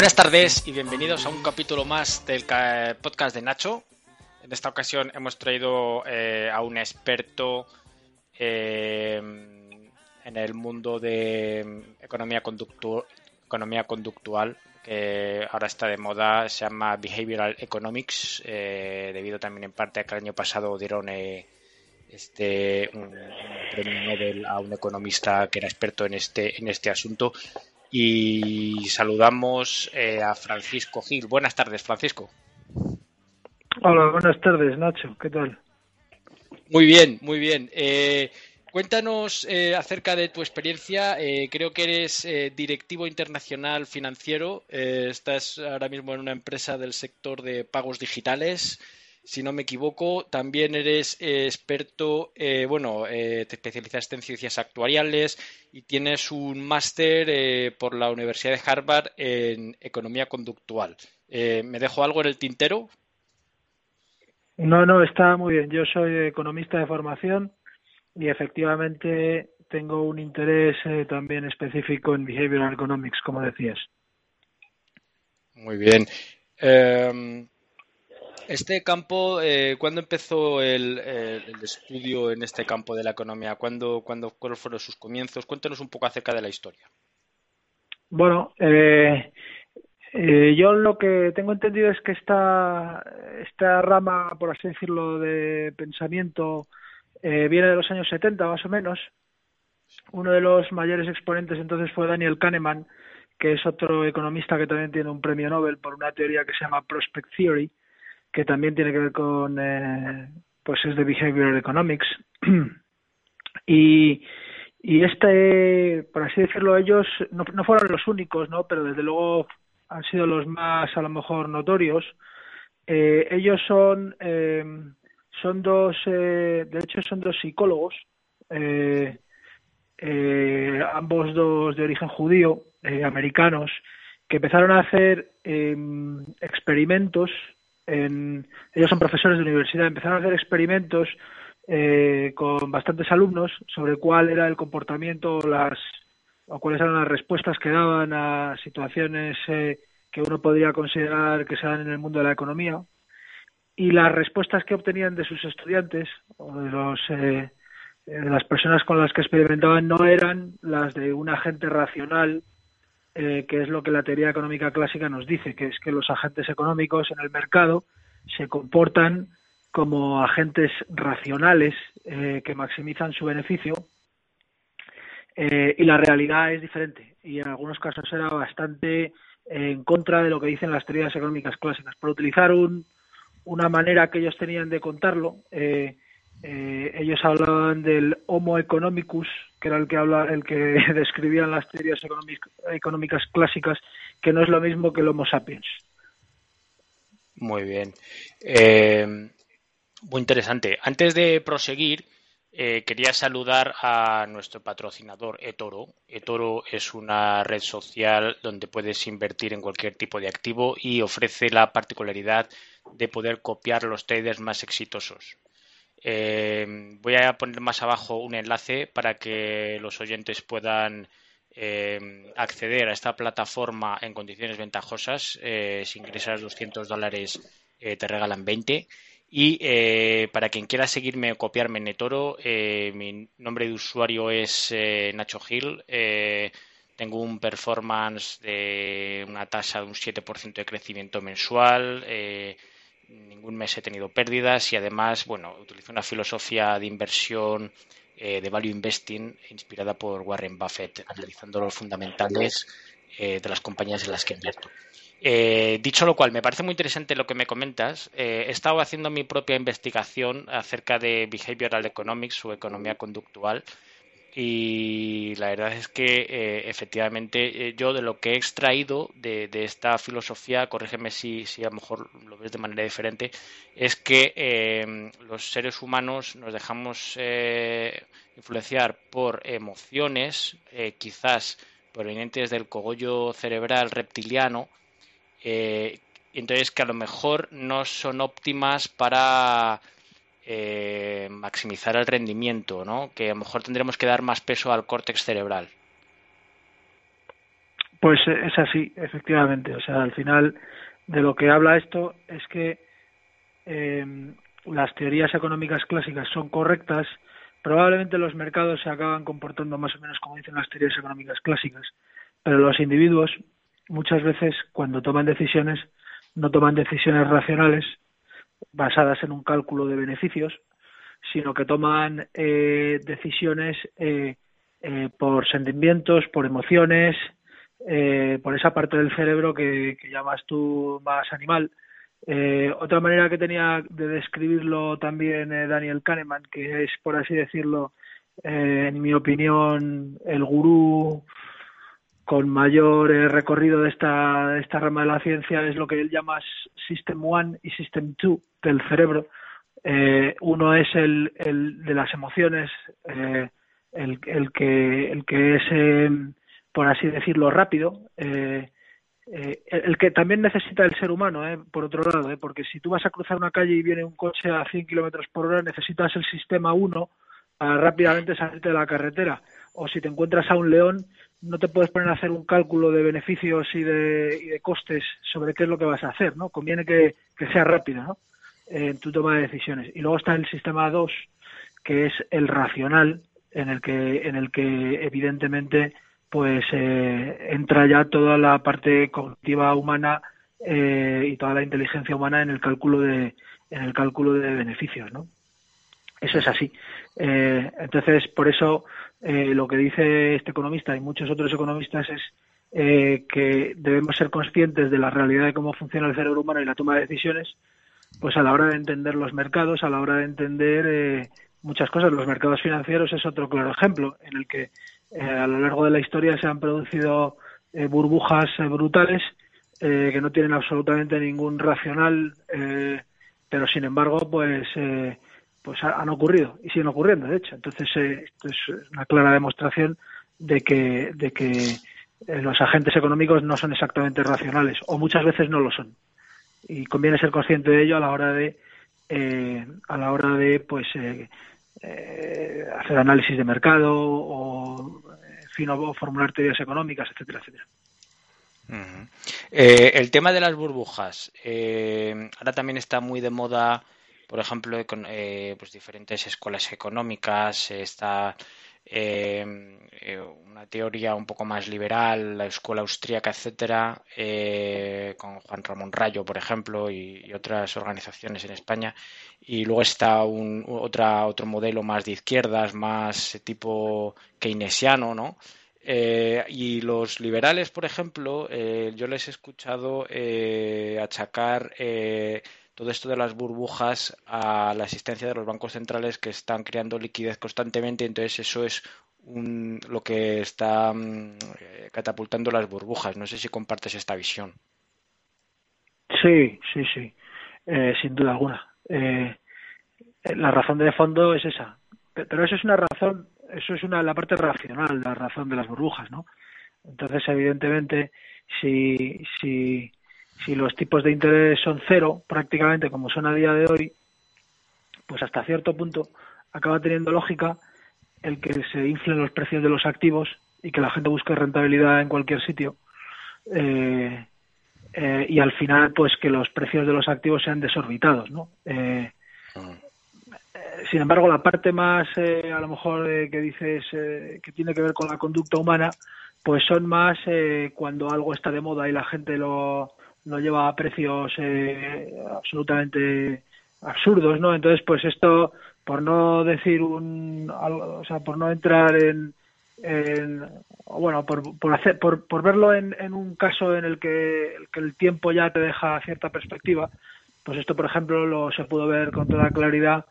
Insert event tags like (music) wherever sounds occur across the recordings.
Buenas tardes y bienvenidos a un capítulo más del podcast de Nacho. En esta ocasión hemos traído eh, a un experto eh, en el mundo de economía, economía conductual que ahora está de moda, se llama Behavioral Economics, eh, debido también en parte a que el año pasado dieron este un, premio Nobel a un economista que era experto en este en este asunto y saludamos eh, a Francisco Gil. Buenas tardes, Francisco. Hola, buenas tardes, Nacho. ¿Qué tal? Muy bien, muy bien. Eh, cuéntanos eh, acerca de tu experiencia. creo que eres directivo internacional financiero. estás ahora mismo en una empresa del sector de pagos digitales si no me equivoco. También eres eh, experto, eh, bueno, eh, te especializaste en ciencias actuariales y tienes un máster por la Universidad de Harvard en economía conductual. ¿Me dejo algo en el tintero? No, no, está muy bien. Yo soy economista de formación y efectivamente tengo un interés también específico en behavioral economics, como decías. Muy bien. Este campo, eh, ¿cuándo empezó el, estudio en este campo de la economía? ¿Cuándo, cuándo, ¿Cuáles fueron sus comienzos? Cuéntanos un poco acerca de la historia. Bueno, eh, eh, yo lo que tengo entendido es que esta, esta rama, por así decirlo, de pensamiento eh, viene de los años 70 más o menos. Uno de los mayores exponentes entonces fue Daniel Kahneman, que es otro economista que también tiene un premio Nobel por una teoría que se llama Prospect Theory, que también tiene que ver con, eh, pues es de Behavioral Economics. (clears throat) y, y este, por así decirlo, ellos no, no fueron los únicos, ¿no? Pero desde luego han sido los más, a lo mejor, notorios. Eh, ellos son, eh, son dos, eh, de hecho son dos psicólogos, eh, ambos dos de origen judío, americanos, que empezaron a hacer eh, experimentos ellos son profesores de universidad, empezaron a hacer experimentos eh, con bastantes alumnos sobre cuál era el comportamiento las, o cuáles eran las respuestas que daban a situaciones eh, que uno podría considerar que se dan en el mundo de la economía. Y las respuestas que obtenían de sus estudiantes o de, los, eh, de las personas con las que experimentaban no eran las de un agente racional eh, que es lo que la teoría económica clásica nos dice, que es que los agentes económicos en el mercado se comportan como agentes racionales eh, que maximizan su beneficio eh, y la realidad es diferente y en algunos casos era bastante en contra de lo que dicen las teorías económicas clásicas. Por utilizar un, una manera que ellos tenían de contarlo, eh, eh, ellos hablaban del Homo economicus, que era el que habla, el que (laughs) describían las teorías económicas clásicas, que no es lo mismo que el Homo sapiens. Muy bien. Eh, muy interesante. Antes de proseguir, eh, quería saludar a nuestro patrocinador eToro. eToro es una red social donde puedes invertir en cualquier tipo de activo y ofrece la particularidad de poder copiar los traders más exitosos. Eh, voy a poner más abajo un enlace para que los oyentes puedan eh, acceder a esta plataforma en condiciones ventajosas. Eh, si ingresas 200 dólares te regalan 20. Y para quien quiera seguirme o copiarme en Netoro, mi nombre de usuario es Nacho Gil. tengo un performance de una tasa de un 7% de crecimiento mensual ningún mes he tenido pérdidas y además, bueno, utilizo una filosofía de inversión eh, de value investing inspirada por Warren Buffett, analizando los fundamentales eh, de las compañías en las que invierto. Eh, dicho lo cual, me parece muy interesante lo que me comentas. Eh, he estado haciendo mi propia investigación acerca de behavioral economics o economía conductual y la verdad es que eh, efectivamente yo de lo que he extraído de, esta filosofía, corrígeme si, a lo mejor lo ves de manera diferente, es que los seres humanos nos dejamos influenciar por emociones, quizás provenientes del cogollo cerebral reptiliano, eh, entonces que a lo mejor no son óptimas para eh, maximizar el rendimiento, ¿no? Que a lo mejor tendremos que dar más peso al córtex cerebral. Pues eh, es así, efectivamente. O sea, al final de lo que habla esto es que las teorías económicas clásicas son correctas. Probablemente los mercados se acaban comportando más o menos como dicen las teorías económicas clásicas, pero los individuos muchas veces cuando toman decisiones no toman decisiones racionales basadas en un cálculo de beneficios, sino que toman eh, decisiones eh, eh, por sentimientos, por emociones, por esa parte del cerebro que, llamas tú más animal. otra manera que tenía de describirlo también Daniel Kahneman, que es, por así decirlo, en mi opinión, el gurú con mayor eh, recorrido de esta, esta rama de la ciencia es lo que él llama System 1 y System 2 del cerebro. Eh, uno es el, el, de las emociones, eh, el, el, que, el que es, em, por así decirlo, rápido, el que también necesita el ser humano, por otro lado, porque si tú vas a cruzar una calle y viene un coche a 100 kilómetros por hora, necesitas el sistema 1 para rápidamente salirte de la carretera. O si te encuentras a un león, no te puedes poner a hacer un cálculo de beneficios y de, costes sobre qué es lo que vas a hacer, ¿no? Conviene que, sea rápido, ¿no? En tu toma de decisiones. Y luego está el sistema 2, que es el racional, en el que, en el que evidentemente pues eh, entra ya toda la parte cognitiva humana eh, y toda la inteligencia humana en el cálculo de en el cálculo de beneficios, ¿no? Eso es así. Eh, entonces, por eso eh, lo que dice este economista y muchos otros economistas es eh, que debemos ser conscientes de la realidad de cómo funciona el cerebro humano y la toma de decisiones, pues a la hora de entender los mercados, a la hora de entender eh, muchas cosas. Los mercados financieros es otro claro ejemplo en el que a lo largo de la historia se han producido burbujas brutales que no tienen absolutamente ningún racional, pero sin embargo, pues pues han ocurrido y siguen ocurriendo, de hecho. Entonces, eh, esto es una clara demostración de que, de que eh, los agentes económicos no son exactamente racionales o muchas veces no lo son. Y conviene ser consciente de ello a la hora de, eh, a la hora de, pues, hacer análisis de mercado o, en formular teorías económicas, etcétera, etcétera. el tema de las burbujas. ahora también está muy de moda por ejemplo, eh, pues diferentes escuelas económicas, está eh, eh, una teoría un poco más liberal, la escuela austríaca, etcétera, con Juan Ramón Rayo, por ejemplo, y, otras organizaciones en España. Y luego está un, otra, otro modelo más de izquierdas, más tipo keynesiano, ¿no? y los liberales, por ejemplo, yo les he escuchado achacar todo esto de las burbujas a la existencia de los bancos centrales que están creando liquidez constantemente, entonces eso es lo que está mm, eh, catapultando las burbujas. No sé si compartes esta visión. Sí, sí, sí, eh, sin duda alguna. Eh, la razón de fondo es esa, pero eso es una razón, eso es una la parte racional, la razón de las burbujas, ¿no? Entonces, evidentemente, si si si los tipos de interés son cero, prácticamente como son a día de hoy, pues hasta cierto punto acaba teniendo lógica el que se inflen los precios de los activos y que la gente busque rentabilidad en cualquier sitio. Eh, eh, y al final, pues que los precios de los activos sean desorbitados, ¿no? Eh, sin embargo, la parte más, a lo mejor, que dices que tiene que ver con la conducta humana, pues son más cuando algo está de moda y la gente lo, no lleva a precios eh, absolutamente absurdos, ¿no? Entonces, pues esto, por no decir un, o sea, por no entrar en, bueno, por, por, hacer, por, por verlo en, en, un caso en el que, el tiempo ya te deja cierta perspectiva, pues esto, por ejemplo, lo se pudo ver con toda claridad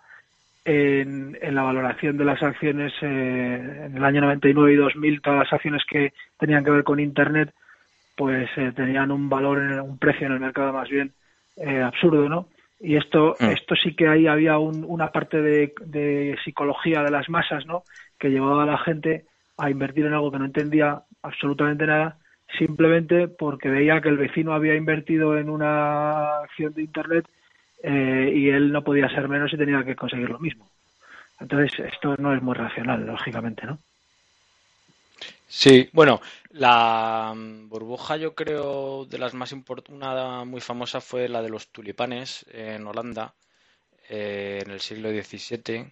en, en la valoración de las acciones eh, en el año 99 y 2000, todas las acciones que tenían que ver con Internet, pues eh, tenían un valor, en un precio en el mercado más bien eh, absurdo, ¿no? Y esto, mm. esto sí que ahí había una parte de, de psicología de las masas, ¿no? Que llevaba a la gente a invertir en algo que no entendía absolutamente nada, simplemente porque veía que el vecino había invertido en una acción de Internet eh, y él no podía ser menos y tenía que conseguir lo mismo. Entonces, esto no es muy racional, lógicamente, ¿no? Sí, bueno, la burbuja yo creo de las más importantes, muy famosa fue la de los tulipanes en Holanda eh, en el siglo XVII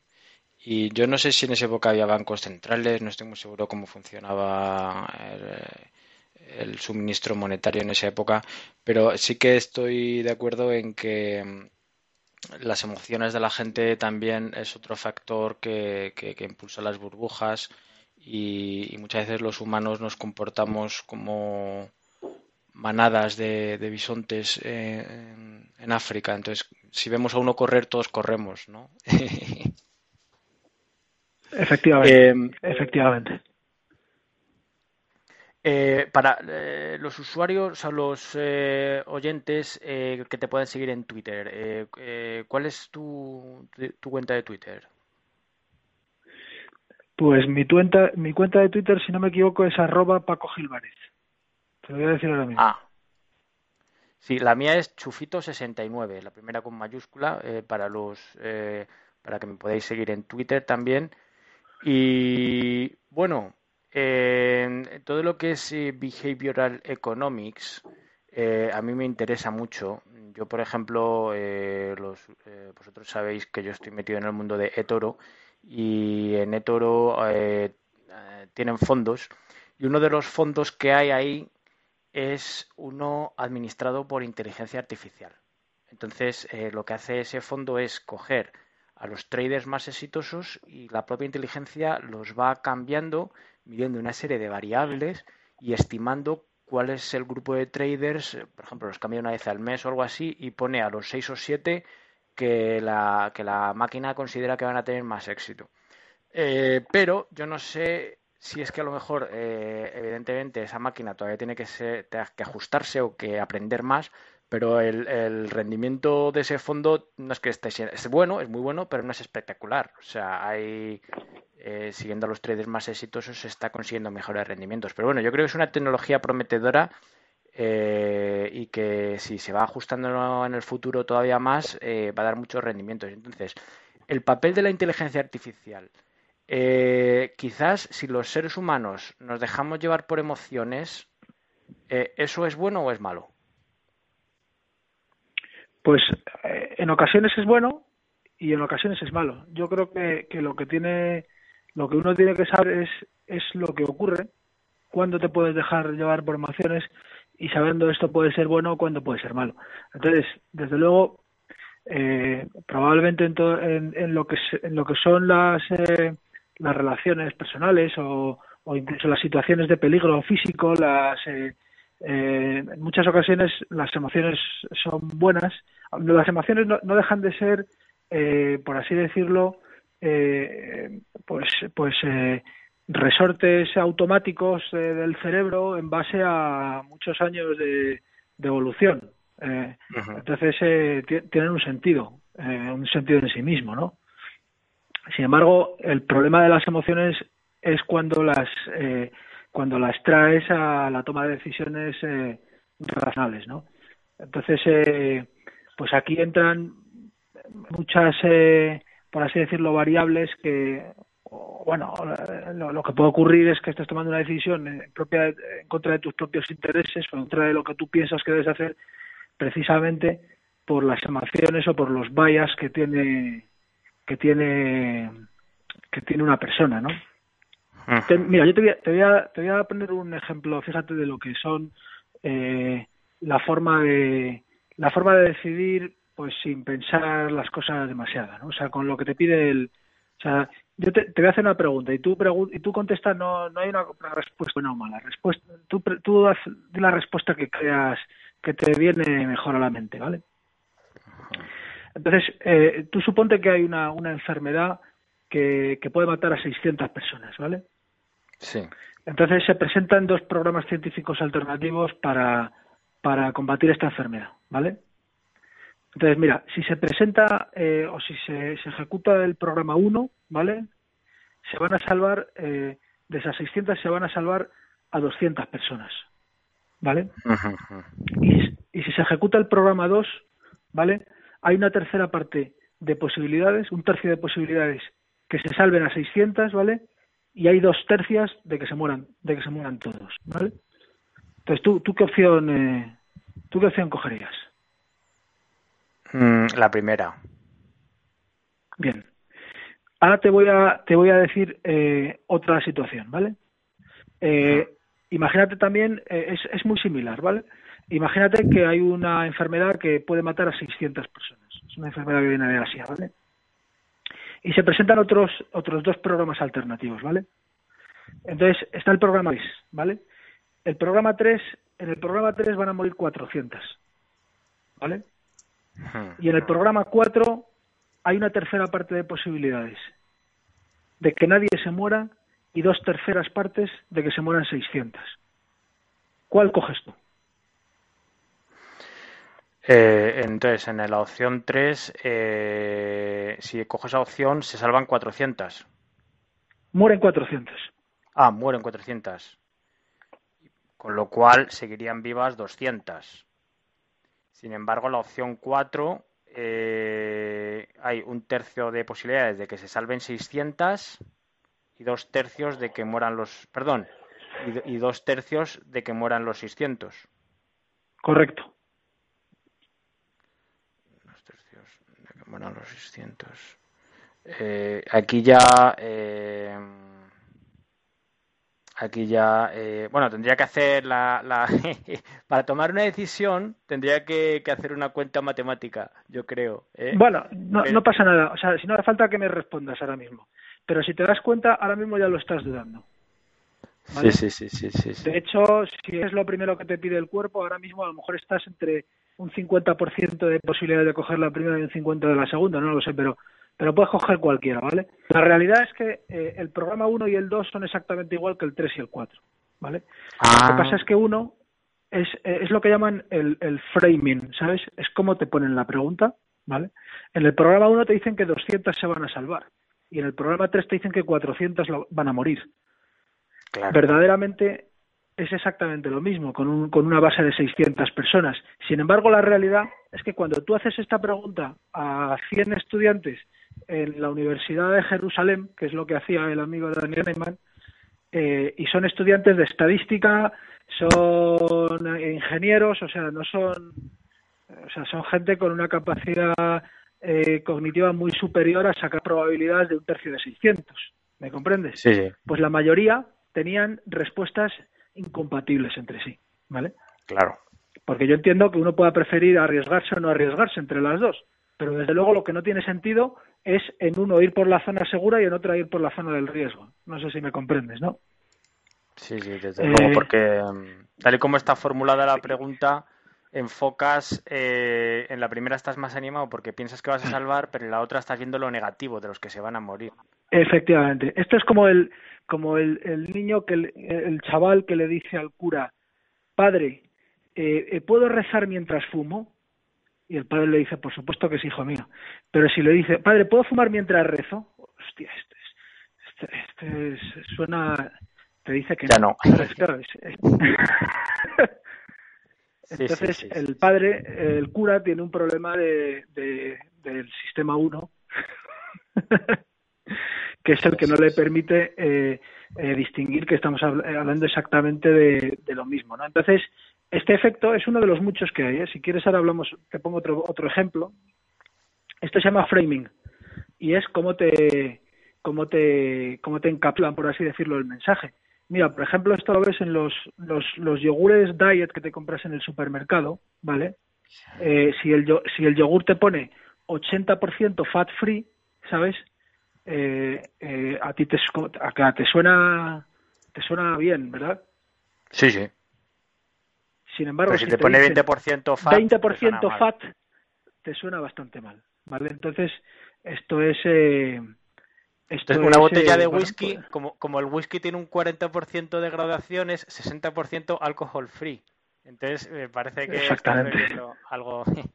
y yo no sé si en esa época había bancos centrales, no estoy muy seguro cómo funcionaba el, suministro monetario en esa época, pero sí que estoy de acuerdo en que mm, las emociones de la gente también es otro factor que, impulsa las burbujas y, muchas veces los humanos nos comportamos como manadas de, bisontes en, en, África. Entonces, si vemos a uno correr, todos corremos, ¿no? (laughs) Efectivamente. Em, efectivamente. Eh, para eh, los usuarios o los eh, oyentes que te pueden seguir en Twitter, ¿cuál es tu, tu, cuenta de Twitter? Pues mi cuenta, mi cuenta de Twitter, si no me equivoco, es arroba Paco Gilvares. Te lo voy a decir ahora mismo. Ah. Sí, la mía es Chufito69, la primera con mayúscula, para los para que me podáis seguir en Twitter también. Y bueno, todo lo que es eh, behavioral economics eh, a mí me interesa mucho. Yo, por ejemplo, eh, los, vosotros sabéis que yo estoy metido en el mundo de eToro y en eToro tienen fondos y uno de los fondos que hay ahí es uno administrado por inteligencia artificial. Entonces, lo que hace ese fondo es coger a los traders más exitosos y la propia inteligencia los va cambiando, midiendo una serie de variables y estimando cuál es el grupo de traders, por ejemplo, los cambia una vez al mes o algo así y pone a los seis o siete que la, que la máquina considera que van a tener más éxito. Eh, pero yo no sé si es que a lo mejor, eh, evidentemente, esa máquina todavía tiene que, ser, que ajustarse o que aprender más, pero el, rendimiento de ese fondo no es que esté es bueno, es muy bueno, pero no es espectacular. O sea, hay eh, siguiendo a los traders más exitosos se está consiguiendo mejores rendimientos. Pero bueno, yo creo que es una tecnología prometedora eh, y que si se va ajustando en el futuro todavía más eh, va a dar muchos rendimientos. Entonces, el papel de la inteligencia artificial. quizás si los seres humanos nos dejamos llevar por emociones, ¿eso es bueno o es malo? Pues eh, en ocasiones es bueno y en ocasiones es malo. Yo creo que, que lo que tiene, lo que uno tiene que saber es, es lo que ocurre, cuándo te puedes dejar llevar por emociones y sabiendo esto puede ser bueno o cuándo puede ser malo. Entonces, desde luego, eh, probablemente en, en, lo que en lo que son las eh, las relaciones personales o, incluso las situaciones de peligro físico, las eh, eh, en muchas ocasiones las emociones son buenas. Las emociones no, dejan de ser, eh, por así decirlo, eh, pues, pues resortes automáticos del cerebro en base a muchos años de, evolución. Entonces tienen un sentido, un sentido en sí mismo, ¿no? Sin embargo, el problema de las emociones es cuando las cuando las traes a la toma de decisiones eh, racionales, ¿no? Entonces, eh, pues aquí entran muchas, eh, por así decirlo, variables que, bueno, lo, que puede ocurrir es que estés tomando una decisión en, propia, en contra de tus propios intereses o en contra de lo que tú piensas que debes hacer, precisamente por las emociones o por los bias que tiene que tiene que tiene una persona, ¿no? mira, yo te voy, a, te, voy a, te voy a poner un ejemplo, fíjate, de lo que son eh, la forma de la forma de decidir pues sin pensar las cosas demasiado, ¿no? O sea, con lo que te pide el... O sea, yo te, voy a hacer una pregunta y tú, y tú contestas, no, no hay una, respuesta buena o mala. Respuesta, tú, tú haz la respuesta que creas que te viene mejor a la mente, ¿vale? Entonces, eh, tú suponte que hay una, una enfermedad que, que puede matar a 600 personas, ¿vale? Sí. Entonces se presentan dos programas científicos alternativos para, para combatir esta enfermedad, ¿vale? Entonces, mira, si se presenta eh, o si se, ejecuta el programa 1, ¿vale? Se van a salvar, eh, de esas 600 se van a salvar a 200 personas, ¿vale? y, y, si se ejecuta el programa 2, ¿vale? Hay una tercera parte de posibilidades, un tercio de posibilidades que se salven a 600, ¿vale? Y hay dos tercias de que se mueran, de que se mueran todos, ¿vale? Entonces, ¿tú, tú qué opción, eh, tú qué opción cogerías? Mm, la primera. Bien. Ahora te voy a, te voy a decir eh, otra situación, ¿vale? Eh, imagínate también, eh, es, es muy similar, ¿vale? Imagínate que hay una enfermedad que puede matar a 600 personas. Es una enfermedad que viene de Asia, ¿vale? Y se presentan otros, otros dos programas alternativos, ¿vale? Entonces, está el programa 3, ¿vale? El programa 3, en el programa 3 van a morir 400, ¿vale? Y en el programa 4 hay una tercera parte de posibilidades de que nadie se muera y dos terceras partes de que se mueran 600. ¿Cuál coges tú? Eh, entonces, en la opción 3, eh, si coges esa opción, se salvan 400. Mueren 400. Ah, mueren 400. Con lo cual seguirían vivas 200. Sin embargo, la opción 4 eh, hay un tercio de posibilidades de que se salven 600 y dos tercios de que mueran los. Perdón, y, dos tercios de que mueran los 600. Correcto. Dos tercios de que mueran los 600. Eh, aquí ya. Eh, aquí ya, eh, bueno, tendría que hacer la, la (laughs) para tomar una decisión tendría que, hacer una cuenta matemática, yo creo. ¿eh? Bueno, no, no, pasa nada, o sea, si no hace falta que me respondas ahora mismo, pero si te das cuenta, ahora mismo ya lo estás dudando. Sí, sí, sí, sí, sí, De hecho, si es lo primero que te pide el cuerpo, ahora mismo a lo mejor estás entre un 50% de posibilidad de coger la primera y un 50% de la segunda, no lo sé, pero pero puedes coger cualquiera, ¿vale? La realidad es que eh, el programa 1 y el 2 son exactamente igual que el 3 y el 4, ¿vale? Lo que ah. pasa es que uno es, eh, es lo que llaman el, el framing, ¿sabes? Es como te ponen la pregunta, ¿vale? En el programa 1 te dicen que 200 se van a salvar y en el programa 3 te dicen que 400 van a morir. Verdaderamente es exactamente lo mismo, con, un, con una base de 600 personas. Sin embargo, la realidad es que cuando tú haces esta pregunta a 100 estudiantes en la Universidad de Jerusalén, que es lo que hacía el amigo de Daniel Neyman, eh, y son estudiantes de estadística, son ingenieros, o sea, no son, o sea, son gente con una capacidad eh, cognitiva muy superior a sacar probabilidades de un tercio de 600. ¿Me comprendes? Sí, Pues la mayoría tenían respuestas incompatibles entre sí, ¿vale? Claro. Porque yo entiendo que uno pueda preferir arriesgarse o no arriesgarse entre las dos, pero desde luego lo que no tiene sentido es en uno ir por la zona segura y en otro ir por la zona del riesgo. No sé si me comprendes, ¿no? Sí, sí, desde luego, eh, porque mm, tal y como está formulada la pregunta, enfocas, eh, en la primera estás más animado porque piensas que vas a salvar, pero en la otra estás viendo lo negativo de los que se van a morir. Efectivamente. Esto es como el, como el, el niño, que el, chaval que le dice al cura, padre, eh, ¿puedo rezar mientras fumo? Y el padre le dice, por supuesto que es hijo mío. Pero si le dice, padre, ¿puedo fumar mientras rezo? Hostia, este, este, este suena, te dice que ya no. Entonces, el padre, el cura, tiene un problema de, del sistema 1, (laughs) que es el que no le permite eh, eh, distinguir que estamos hablando exactamente de, de, lo mismo. ¿no? Entonces, este efecto es uno de los muchos que hay. ¿eh? Si quieres, ahora hablamos, te pongo otro, otro ejemplo. Esto se llama framing y es cómo te, cómo te, cómo te encapsulan, por así decirlo, el mensaje. Mira, por ejemplo, esto lo ves en los, los, los yogures diet que te compras en el supermercado, ¿vale? Eh, si, el, si el yogur te pone 80% fat free, ¿sabes? eh, eh, a ti te, te suena te suena bien, ¿verdad? Sí, sí. Sin embargo, si, te, pone 20% FAT, 20% te FAT te suena bastante mal, ¿vale? Entonces, esto es eh, esto es una botella de whisky, pues como, como el whisky tiene un 40% de gradaciones, 60% alcohol free. Entonces, me parece que algo (laughs)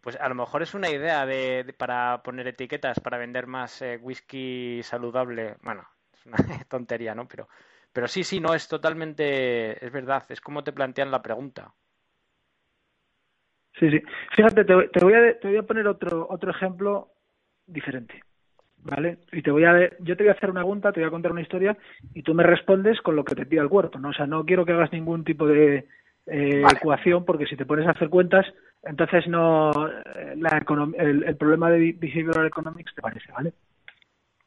pues a lo mejor es una idea de, para poner etiquetas para vender más eh, whisky saludable. Bueno, es una (laughs) tontería, ¿no? Pero, pero sí, sí, no, es totalmente, es verdad, es como te plantean la pregunta. Sí, sí. Fíjate, te, voy, a, te voy a poner otro, otro ejemplo diferente. ¿Vale? Y te voy a, yo te voy a hacer una pregunta, te voy a contar una historia y tú me respondes con lo que te pida el cuerpo, ¿no? O sea, no quiero que hagas ningún tipo de, eh, ecuación, porque si te pones a hacer cuentas, entonces no eh, la el, el, problema de behavioral economics te parece, ¿vale?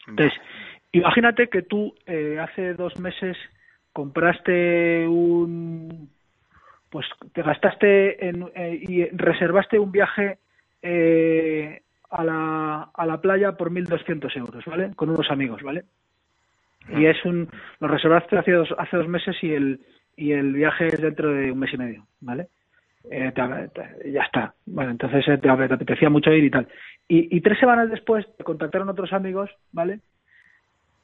Entonces, imagínate que tú eh, hace dos meses compraste un pues te gastaste en, eh, y reservaste un viaje eh, a, la, a la playa por 1.200 euros, ¿vale? Con unos amigos, ¿vale? Y es un lo reservaste hace dos, hace dos meses y el y el viaje es dentro de un mes y medio, ¿vale? Eh, ya está. Bueno, entonces te, apetecía mucho ir y tal. Y, tres semanas después te contactaron otros amigos, ¿vale?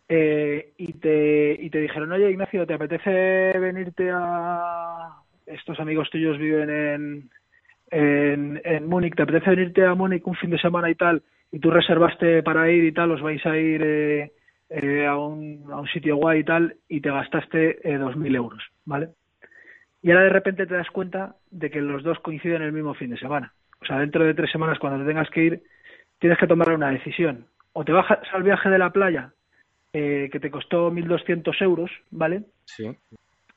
Eh, y, te, y te dijeron, oye Ignacio, ¿te apetece venirte a... Estos amigos tuyos viven en, en, en Múnich, ¿te apetece venirte a Múnich un fin de semana y tal? Y tú reservaste para ir y tal, os vais a ir eh, eh, a, un, a un sitio guay y tal y te gastaste eh, 2.000 euros, ¿vale? Y ahora de repente te das cuenta de que los dos coinciden el mismo fin de semana. O sea, dentro de tres semanas cuando te tengas que ir, tienes que tomar una decisión. O te bajas al viaje de la playa, eh, que te costó 1.200 euros, ¿vale? Sí.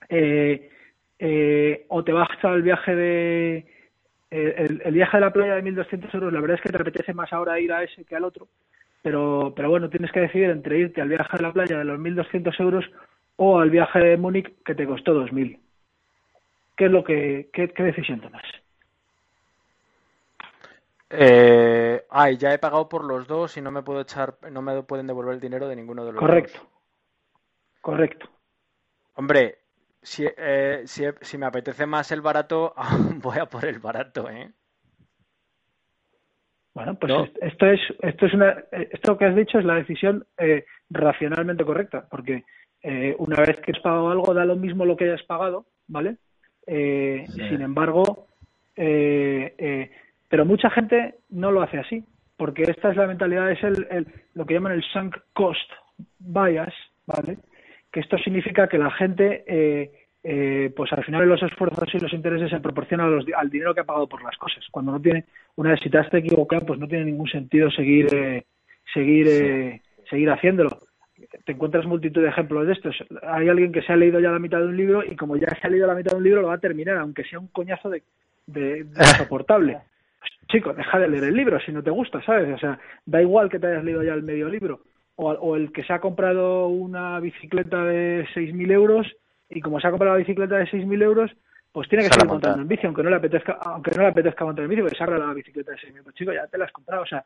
Eh, eh, o te bajas al viaje de... El, el, viaje de la playa de 1.200 euros, la verdad es que te apetece más ahora ir a ese que al otro, pero, pero bueno, tienes que decidir entre irte al viaje a la playa de los 1.200 euros o al viaje de Múnich que te costó 2.000. ¿Qué es lo que, qué, decisión tomas? Eh, ay, ya he pagado por los dos y no me puedo echar, no me pueden devolver el dinero de ninguno de los Correcto. dos. Correcto. Hombre, si, eh, si, si me apetece más el barato, (laughs) voy a por el barato, ¿eh? Bueno, pues esto es esto es una esto que has dicho es la decisión eh, racionalmente correcta, porque eh, una vez que has pagado algo da lo mismo lo que hayas pagado, ¿vale? Eh, sin embargo, pero mucha gente no lo hace así, porque esta es la mentalidad es el, el, lo que llaman el sunk cost bias, ¿vale? Que esto significa que la gente eh, pues al final los esfuerzos y los intereses se proporcionan al dinero que ha pagado por las cosas. Cuando no tiene, una vez si te has equivocado, pues no tiene ningún sentido seguir, eh, seguir, eh, seguir haciéndolo. Te encuentras multitud de ejemplos de estos. Hay alguien que se ha leído ya la mitad de un libro y como ya se ha leído la mitad de un libro lo va a terminar, aunque sea un coñazo de, de, (laughs) insoportable. Chico, deja de leer el libro si no te gusta, ¿sabes? O sea, da igual que te hayas leído ya el medio libro. O, o el que se ha comprado una bicicleta de 6.000 euros y como se ha comprado la bicicleta de 6.000 euros, pues tiene que seguir montando en bici, aunque no le apetezca, aunque no le apetezca montar en bici, porque se la bicicleta de 6.000 Pues chico, ya te la has comprado, o sea,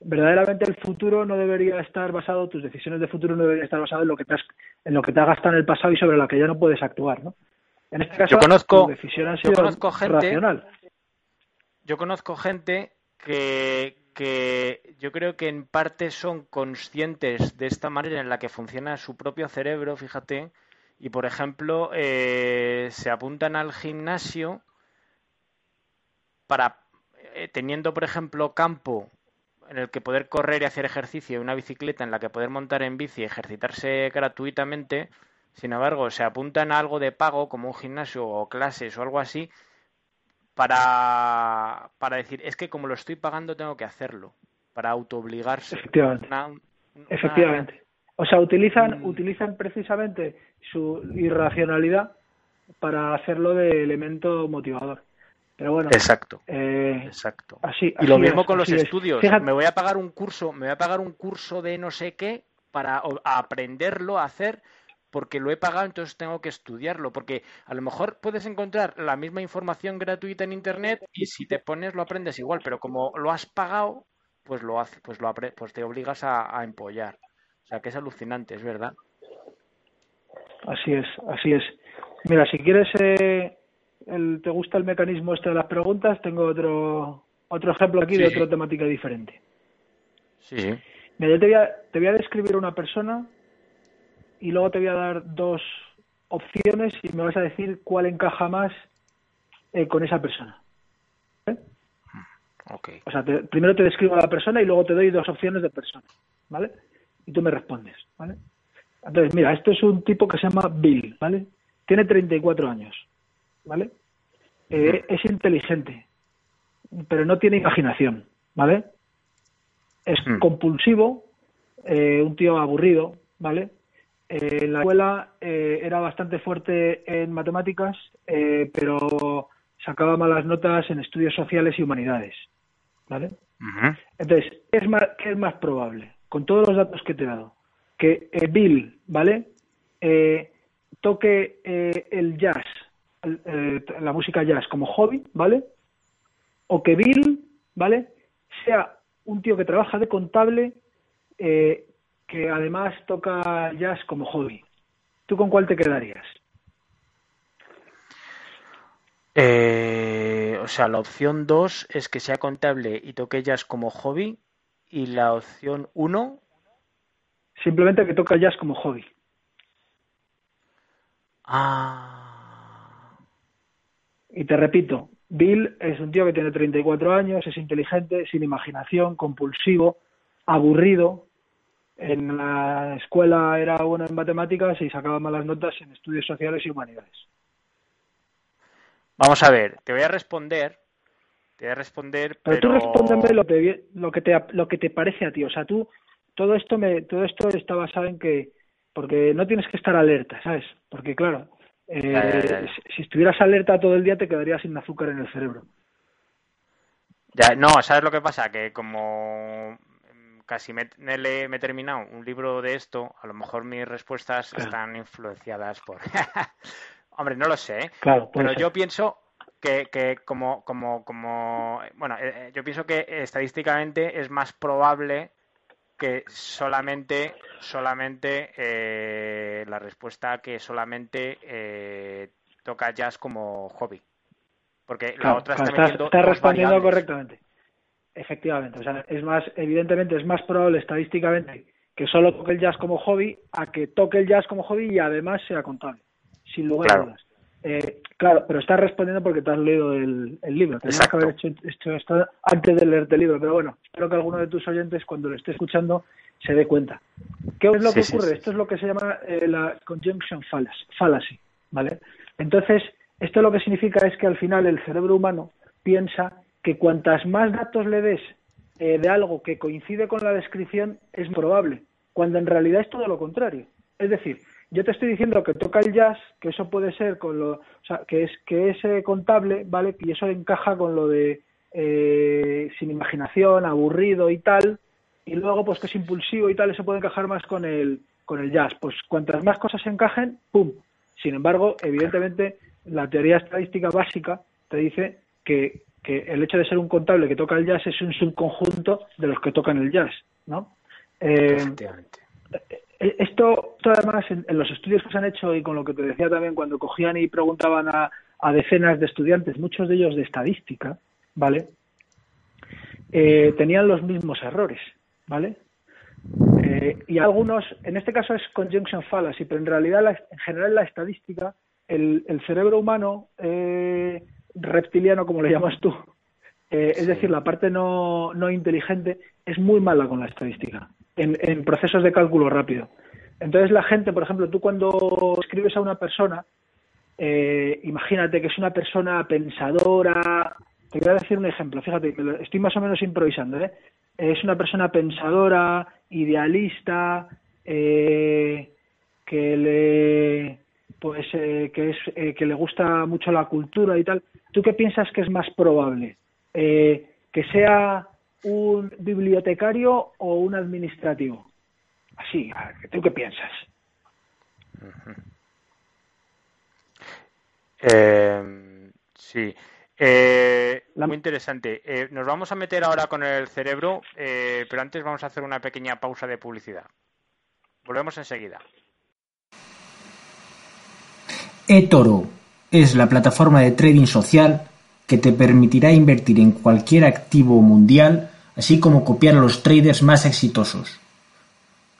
verdaderamente el futuro no debería estar basado, tus decisiones de futuro no deberían estar basadas en lo que te has, en lo que te has gastado en el pasado y sobre lo que ya no puedes actuar, ¿no? En este caso, yo conozco, tu decisión ha sido yo conozco gente, racional. Yo conozco gente que, que yo creo que en parte son conscientes de esta manera en la que funciona su propio cerebro, fíjate, y por ejemplo eh, se apuntan al gimnasio para eh, teniendo por ejemplo campo en el que poder correr y hacer ejercicio una bicicleta en la que poder montar en bici y ejercitarse gratuitamente sin embargo se apuntan a algo de pago como un gimnasio o clases o algo así para, para decir es que como lo estoy pagando tengo que hacerlo para autoobligarse efectivamente efectivamente o sea, utilizan, mm. utilizan precisamente su irracionalidad para hacerlo de elemento motivador. Pero bueno. Exacto. Eh, exacto. Así, y lo mismo con los estudios. Me voy a pagar un curso, me voy a pagar un curso de no sé qué para aprenderlo a hacer porque lo he pagado, entonces tengo que estudiarlo, porque a lo mejor puedes encontrar la misma información gratuita en internet y si te pones lo aprendes igual, pero como lo has pagado, pues lo hace, pues lo pues te obligas a empollar. sea, que es alucinante, es verdad. Así es, así es. Mira, si quieres, eh, el, te gusta el mecanismo este de las preguntas, tengo otro otro ejemplo aquí de otra temática diferente. Sí, sí. Mira, yo te voy, a, te voy a describir una persona y luego te voy a dar dos opciones y me vas a decir cuál encaja más eh, con esa persona. ¿Eh? Okay. O sea, primero te describo a la persona y luego te doy dos opciones de persona, ¿vale? Y tú me respondes, ¿vale? Entonces, mira, esto es un tipo que se llama Bill, ¿vale? Tiene 34 años, ¿vale? Eh, es inteligente, pero no tiene imaginación, ¿vale? Es hmm. compulsivo, eh, un tío aburrido, ¿vale? Eh, en la escuela eh, era bastante fuerte en matemáticas, pero sacaba malas notas en estudios sociales y humanidades, ¿vale? Entonces, ¿qué es, más, ¿qué es más probable? Con todos los datos que te he dado, que Bill, ¿vale? toque el jazz, la música jazz como hobby, ¿vale? o que Bill, ¿vale? Sea un tío que trabaja de contable eh, que además toca jazz como hobby. ¿Tú con cuál te quedarías? Eh, o sea, la opción 2 es que sea contable y toque jazz como hobby. Y la opción 1. Simplemente que toca jazz como hobby. Ah. Y te repito, Bill es un tío que tiene 34 años, es inteligente, sin imaginación, compulsivo, aburrido. En la escuela era bueno en matemáticas y sacaba malas notas en estudios sociales y humanidades. Vamos a ver, te voy a responder. Te voy a responder, pero, tú respóndeme lo que, lo que te lo que te parece a ti. O sea, tú todo esto me todo esto está basado en que porque no tienes que estar alerta, ¿sabes? Porque claro, eh, si estuvieras alerta todo el día te quedarías sin azúcar en el cerebro. Ya, no, ¿sabes lo que pasa? Que como casi me, me, he terminado un libro de esto, a lo mejor mis respuestas están influenciadas por... (laughs) Hombre, no lo sé, ¿eh? pero yo pienso que, que como, como, como... Bueno, eh, yo pienso que estadísticamente es más probable que solamente, solamente eh, la respuesta que solamente eh, toca jazz como hobby. Porque la otra está, respondiendo correctamente. Efectivamente, o sea, es más, evidentemente es más probable estadísticamente que solo toque el jazz como hobby a que toque el jazz como hobby y además sea contable, sin lugar a dudas. Eh, claro, pero estás respondiendo porque te has leído el, libro. Tenías que haber hecho, esto antes de leerte el libro, pero bueno, espero que alguno de tus oyentes cuando lo esté escuchando se dé cuenta. ¿Qué es lo que ocurre? Esto es lo que se llama eh, la conjunction fallacy, ¿vale? Entonces, esto lo que significa es que al final el cerebro humano piensa que cuantas más datos le des eh, de algo que coincide con la descripción es probable, cuando en realidad es todo lo contrario. Es decir, yo te estoy diciendo que toca el jazz, que eso puede ser con lo, o sea, que es que es contable, ¿vale? Y eso encaja con lo de eh, sin imaginación, aburrido y tal, y luego pues que es impulsivo y tal, eso puede encajar más con el con el jazz. Pues cuantas más cosas encajen, pum. Sin embargo, evidentemente la teoría estadística básica te dice que, que el hecho de ser un contable que toca el jazz es un subconjunto de los que tocan el jazz, ¿no? Eh, eh, esto, además, en, los estudios que se han hecho y con lo que te decía también cuando cogían y preguntaban a, decenas de estudiantes, muchos de ellos de estadística, ¿vale? Eh, tenían los mismos errores, ¿vale? Eh, y algunos, en este caso es conjunction fallacy, pero en realidad en general la estadística, el, cerebro humano reptiliano, como le llamas tú, es decir, la parte no, no inteligente, es muy mala con la estadística en, procesos de cálculo rápido. Entonces la gente, por ejemplo, tú cuando escribes a una persona, eh, imagínate que es una persona pensadora, te voy a decir un ejemplo, fíjate, estoy más o menos improvisando, ¿eh? Es una persona pensadora, idealista, eh, que le pues eh, que es que le gusta mucho la cultura y tal. ¿Tú qué piensas que es más probable? que sea un bibliotecario o un administrativo? Así, ¿tú qué piensas? Eh, sí. Eh, muy interesante. Eh, nos vamos a meter ahora con el cerebro, pero antes vamos a hacer una pequeña pausa de publicidad. Volvemos enseguida. eToro es la plataforma de trading social que te permitirá invertir en cualquier activo mundial, así como copiar a los traders más exitosos.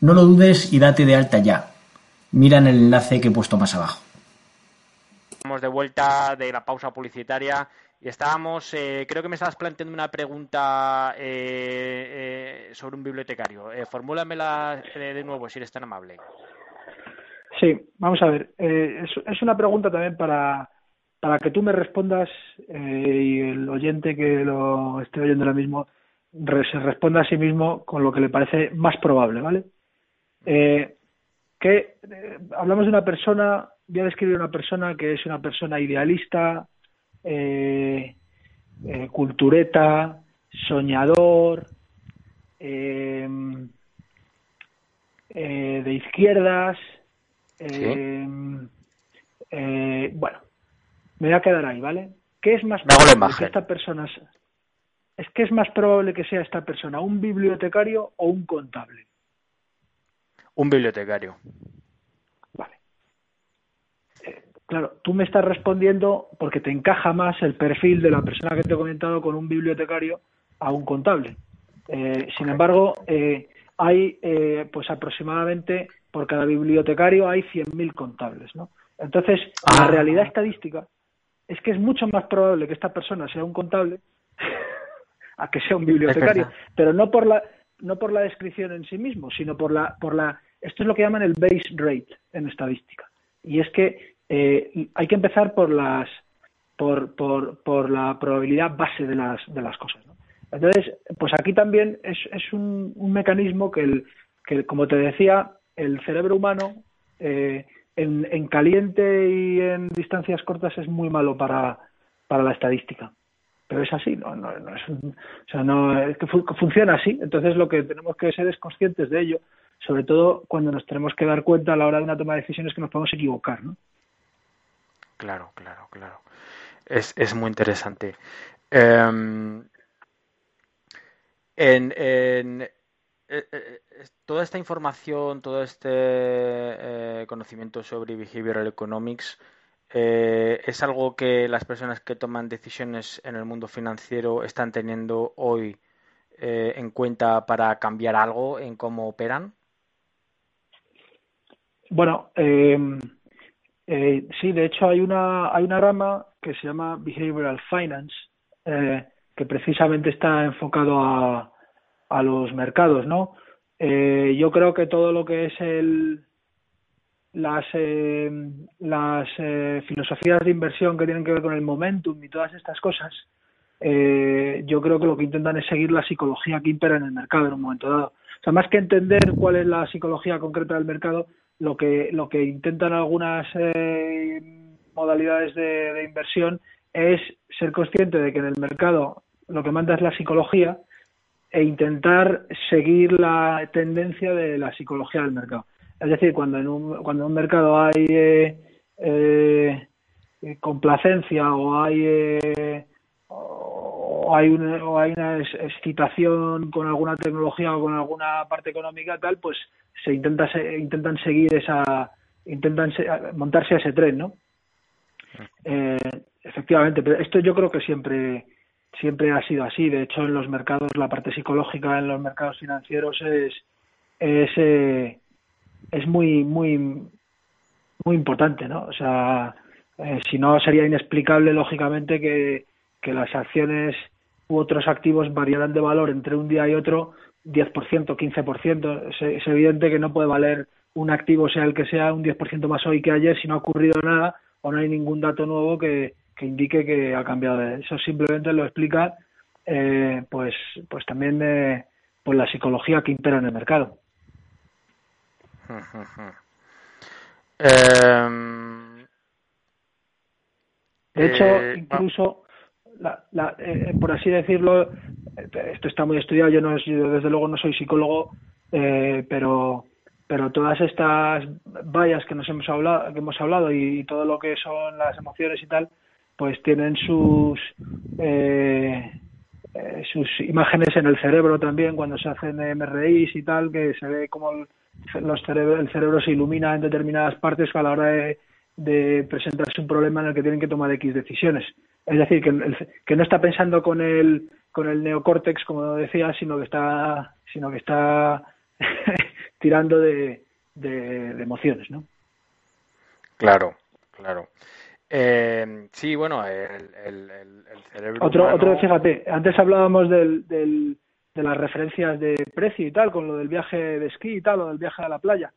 No lo dudes y date de alta ya. Mira en el enlace que he puesto más abajo. Estamos de vuelta de la pausa publicitaria y estábamos, eh, creo que me estabas planteando una pregunta eh, eh, sobre un bibliotecario. formúlamela de nuevo, si eres tan amable. Sí, vamos a ver. Es, es, una pregunta también para, para que tú me respondas y el oyente que lo esté oyendo ahora mismo se responda a sí mismo con lo que le parece más probable, ¿vale? Eh, que hablamos de una persona, voy a describir una persona que es una persona idealista, eh, eh, cultureta, soñador, eh, izquierdas. bueno, me voy a quedar ahí, ¿vale? ¿Qué es más probable que esta persona es que es más probable que sea esta persona un bibliotecario o un contable? Un bibliotecario. Claro, tú me estás respondiendo porque te encaja más el perfil de la persona que te he comentado con un bibliotecario a un contable. Eh, sin embargo, eh, hay eh, pues aproximadamente por cada bibliotecario hay 100.000 contables, ¿no? Entonces, la ah. realidad estadística es que es mucho más probable que esta persona sea un contable (laughs) a que sea un bibliotecario, pero no por la no por la descripción en sí mismo, sino por la por la esto es lo que llaman el base rate en estadística. Y es que eh, hay que empezar por las por, por, por la probabilidad base de las, de las cosas. Entonces, pues aquí también es, es un, un mecanismo que, el, que, como te decía, el cerebro humano eh, en, en, caliente y en distancias cortas es muy malo para, para la estadística. Pero es así, no, no, no es, o sea, no, es que funciona así. Entonces, lo que tenemos que ser es conscientes de ello, sobre todo cuando nos tenemos que dar cuenta a la hora de una toma de decisiones que nos podemos equivocar, ¿no? Claro, claro, claro. Es, es muy interesante. Em, en, en eh, eh, toda esta información, todo este eh, conocimiento sobre behavioral economics es algo que las personas que toman decisiones en el mundo financiero están teniendo hoy en cuenta para cambiar algo en cómo operan. Bueno, eh, eh, sí, de hecho hay una, hay una rama que se llama Behavioral Finance, eh, que precisamente está enfocado a, a los mercados, ¿no? Eh, yo creo que todo lo que es el, las, eh, las eh, filosofías de inversión que tienen que ver con el momentum y todas estas cosas, eh, yo creo que lo que intentan es seguir la psicología que impera en el mercado en un momento dado. O sea, más que entender cuál es la psicología concreta del mercado, lo que, lo que intentan algunas eh, modalidades de, inversión es ser consciente de que en el mercado lo que manda es la psicología e intentar seguir la tendencia de la psicología del mercado. Es decir, cuando en un, cuando en un mercado hay eh, eh, complacencia o hay o hay una, o hay una excitación con alguna tecnología o con alguna parte económica tal, pues se intenta se, intentan seguir esa intentan montarse a ese tren, ¿no? Eh, efectivamente, pero esto yo creo que siempre siempre ha sido así. De hecho, en los mercados la parte psicológica en los mercados financieros es es eh, es muy muy muy importante, ¿no? O sea, eh, si no sería inexplicable lógicamente que, que las acciones u otros activos variarán de valor entre un día y otro 10%, 15%. Es, es evidente que no puede valer un activo, sea el que sea, un 10% más hoy que ayer si no ha ocurrido nada o no hay ningún dato nuevo que, que indique que ha cambiado. Eso simplemente lo explica eh, pues, pues también eh, pues la psicología que impera en el mercado. Em, de hecho, eh, incluso la, la, eh, por así decirlo, esto está muy estudiado, yo, no, desde luego no soy psicólogo, eh, pero pero todas estas vallas que nos hemos hablado, que hemos hablado y, todo lo que son las emociones y tal, pues tienen sus eh, sus imágenes en el cerebro también cuando se hacen MRIs y tal, que se ve como los el cerebro se ilumina en determinadas partes a la hora de, de presentarse un problema en el que tienen que tomar X decisiones. Es decir, que, que no está pensando con el, con el neocórtex, como decía, sino que está, sino que está (laughs) tirando de, de, emociones, ¿no? Claro, claro. Eh, sí, bueno, el, el, el cerebro. Otro, otro, fíjate, antes hablábamos del, del, de las referencias de precio y tal, con lo del viaje de esquí y tal, o del viaje a la playa.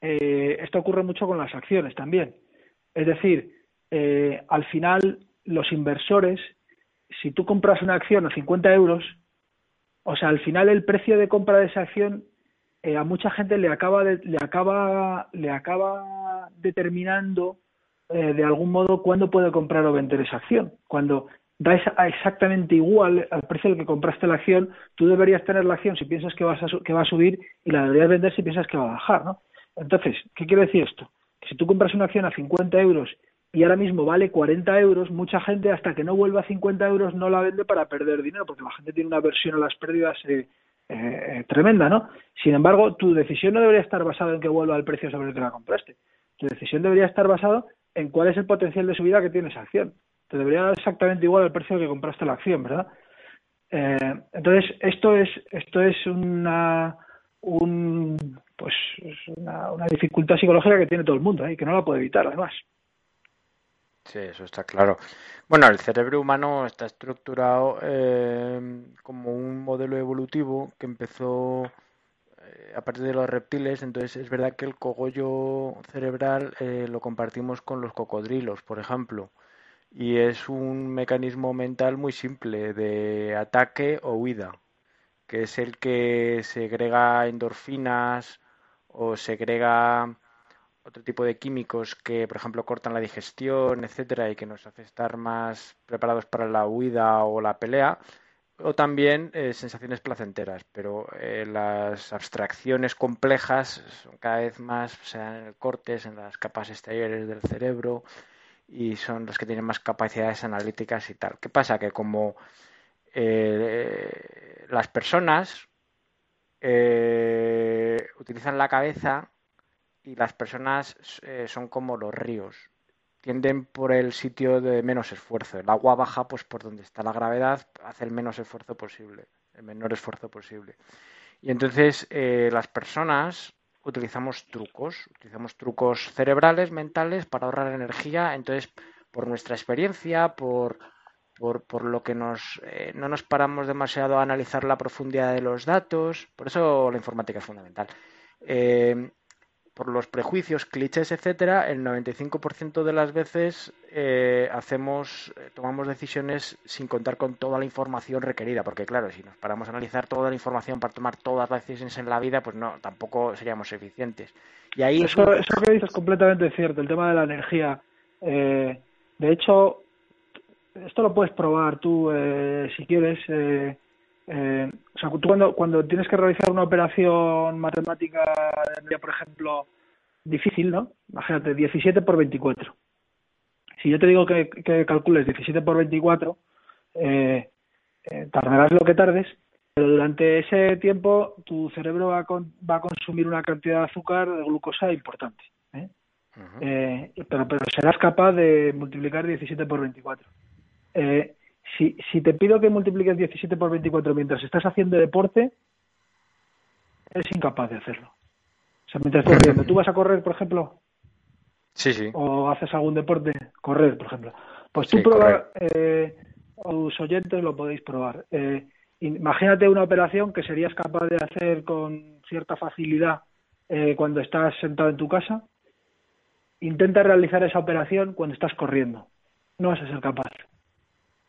Eh, esto ocurre mucho con las acciones también. Es decir, eh, al final los inversores, si tú compras una acción a 50 euros, o sea, al final el precio de compra de esa acción eh, a mucha gente le acaba le acaba le acaba determinando eh, de algún modo cuándo puede comprar o vender esa acción. Cuando da exactamente igual al precio al que compraste la acción, tú deberías tener la acción si piensas que, vas a, que va a subir y la deberías vender si piensas que va a bajar, ¿no? Entonces, ¿qué quiere decir esto? Que si tú compras una acción a 50 euros y ahora mismo vale 40 euros, mucha gente hasta que no vuelva a 50 euros no la vende para perder dinero, porque la gente tiene una versión a las pérdidas eh, eh, tremenda, ¿no? Sin embargo, tu decisión no debería estar basada en que vuelva al precio sobre el que la compraste. Tu decisión debería estar basada en cuál es el potencial de subida que tiene esa acción. Te debería dar exactamente igual al precio que compraste la acción, ¿verdad? Eh, entonces, esto es, esto es una, un, pues una, dificultad psicológica que tiene todo el mundo ¿eh? y que no la puede evitar además. Sí, eso está claro. Bueno, el cerebro humano está estructurado eh, como un modelo evolutivo que empezó a partir de los reptiles, entonces es verdad que el cogollo cerebral lo compartimos con los cocodrilos, por ejemplo, y es un mecanismo mental muy simple de ataque o huida que es el que segrega endorfinas o segrega otro tipo de químicos que, por ejemplo, cortan la digestión, etcétera, y que nos hace estar más preparados para la huida o la pelea, o también eh, sensaciones placenteras, pero eh, las abstracciones complejas son cada vez más, o sea, en el cortes, en las capas exteriores del cerebro, y son las que tienen más capacidades analíticas y tal. ¿Qué pasa? Que como eh, las personas eh, utilizan la cabeza y las personas son como los ríos. Tienden por el sitio de menos esfuerzo. El agua baja pues por donde está la gravedad, hace el menos esfuerzo posible, el menor esfuerzo posible. Y entonces las personas utilizamos trucos, utilizamos trucos cerebrales, mentales para ahorrar energía. Entonces, por nuestra experiencia, por por, por lo que nos, eh, no nos paramos demasiado a analizar la profundidad de los datos. Por eso la informática es fundamental. Eh, por los prejuicios, clichés, etcétera, el 95% de las veces eh, hacemos, tomamos decisiones sin contar con toda la información requerida, porque claro, si nos paramos a analizar toda la información para tomar todas las decisiones en la vida, pues no, tampoco seríamos eficientes. Y ahí eso, eso que dices es completamente cierto, el tema de la energía. de hecho, esto lo puedes probar tú eh, si quieres. Eh, o sea, tú cuando, cuando tienes que realizar una operación matemática, por ejemplo, difícil, ¿no? Imagínate, 17 por 24. Si yo te digo que, que calcules 17 por 24, eh, eh, tardarás lo que tardes, pero durante ese tiempo tu cerebro va a, va a consumir una cantidad de azúcar, de glucosa importante. ¿eh? eh, pero, pero serás capaz de multiplicar 17 por 24 eh, si, si te pido que multipliques 17 por 24 mientras estás haciendo deporte, eres incapaz de hacerlo. O sea, mientras estás corriendo, ¿tú vas a correr, por ejemplo? Sí, sí. ¿O haces algún deporte? Correr, por ejemplo. Pues tú prueba, eh, los oyentes lo podéis probar. Eh, imagínate una operación que serías capaz de hacer con cierta facilidad eh, cuando estás sentado en tu casa. Intenta realizar esa operación cuando estás corriendo. No vas a ser capaz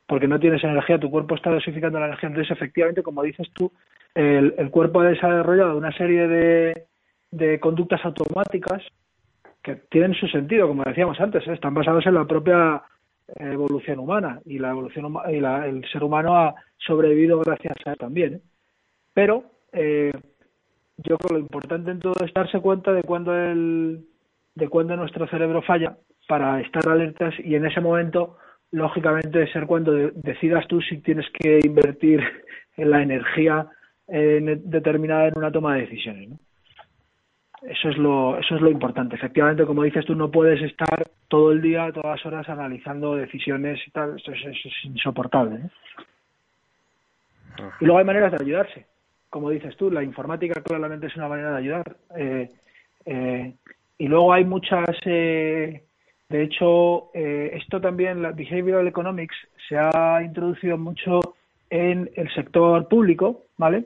porque no tienes energía, tu cuerpo está dosificando la energía. Entonces, efectivamente, como dices tú, el, cuerpo ha desarrollado una serie de, de, conductas automáticas que tienen su sentido, como decíamos antes, ¿eh? están basados en la propia evolución humana y la evolución y el ser humano ha sobrevivido gracias a él también. ¿eh? Pero eh, yo creo que lo importante en todo es darse cuenta de cuando el de cuando nuestro cerebro falla para estar alertas y en ese momento lógicamente ser cuando decidas tú si tienes que invertir en la energía determinada en una toma de decisiones. ¿no? Eso es lo, eso es lo importante. Efectivamente, como dices tú, no puedes estar todo el día, todas las horas analizando decisiones y tal. Eso es, insoportable. ¿eh? Y luego hay maneras de ayudarse. Como dices tú, la informática claramente es una manera de ayudar. Eh, eh, y luego hay muchas. De hecho, esto también, la behavioral economics, se ha introducido mucho en el sector público, ¿vale?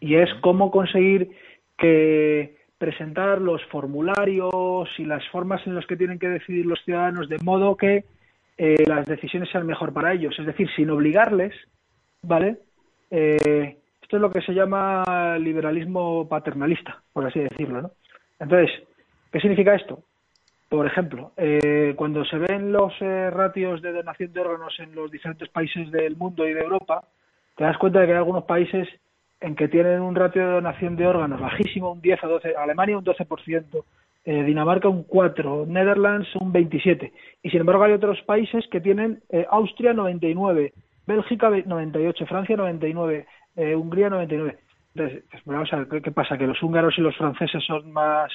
Y es cómo conseguir que presentar los formularios y las formas en las que tienen que decidir los ciudadanos de modo que eh, las decisiones sean mejor para ellos, es decir, sin obligarles, ¿vale? Eh, esto es lo que se llama liberalismo paternalista, por así decirlo, ¿no? Entonces, ¿qué significa esto? Por ejemplo, eh, cuando se ven los ratios de donación de órganos en los diferentes países del mundo y de Europa, te das cuenta de que hay algunos países en que tienen un ratio de donación de órganos bajísimo, un 10 a 12, Alemania un 12%, eh, Dinamarca un 4, Netherlands un 27. Y sin embargo hay otros países que tienen eh, Austria 99, Bélgica 98, Francia 99, eh, Hungría 99. Entonces, pues, vamos a ver qué pasa, que los húngaros y los franceses son más...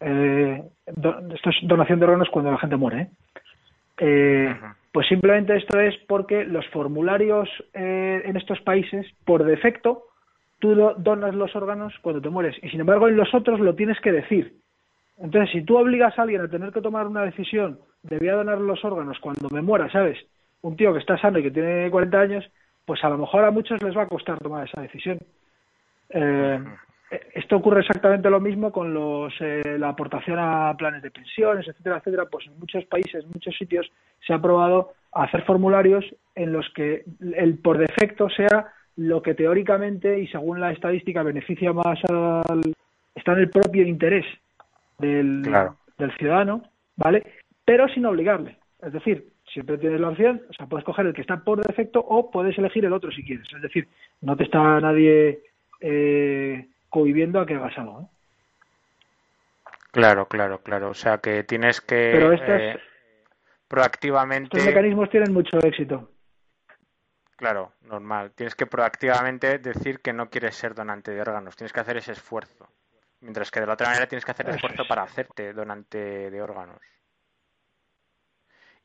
Eh, eh, esto es donación de órganos cuando la gente muere. Eh, pues simplemente esto es porque los formularios en estos países, por defecto, tú donas los órganos cuando te mueres y sin embargo en los otros lo tienes que decir. Entonces, si tú obligas a alguien a tener que tomar una decisión de voy a donar los órganos cuando me muera, ¿sabes? Un tío que está sano y que tiene 40 años, pues a lo mejor a muchos les va a costar tomar esa decisión. Eh, esto ocurre exactamente lo mismo con los, eh, la aportación a planes de pensiones, etcétera, etcétera. Pues en muchos países, en muchos sitios, se ha probado hacer formularios en los que el por defecto sea lo que teóricamente y según la estadística beneficia más al está en el propio interés del, del ciudadano, ¿vale? Pero sin obligarle. Es decir, siempre tienes la opción, o sea, puedes coger el que está por defecto o puedes elegir el otro si quieres. Es decir, no te está nadie eh, cohibiendo a que hagas algo. ¿eh? Claro, claro, claro. O sea, que tienes que Pero eh, proactivamente. Estos mecanismos tienen mucho éxito. Claro, normal. Tienes que proactivamente decir que no quieres ser donante de órganos. Tienes que hacer ese esfuerzo. Mientras que de la otra manera tienes que hacer el esfuerzo para hacerte donante de órganos.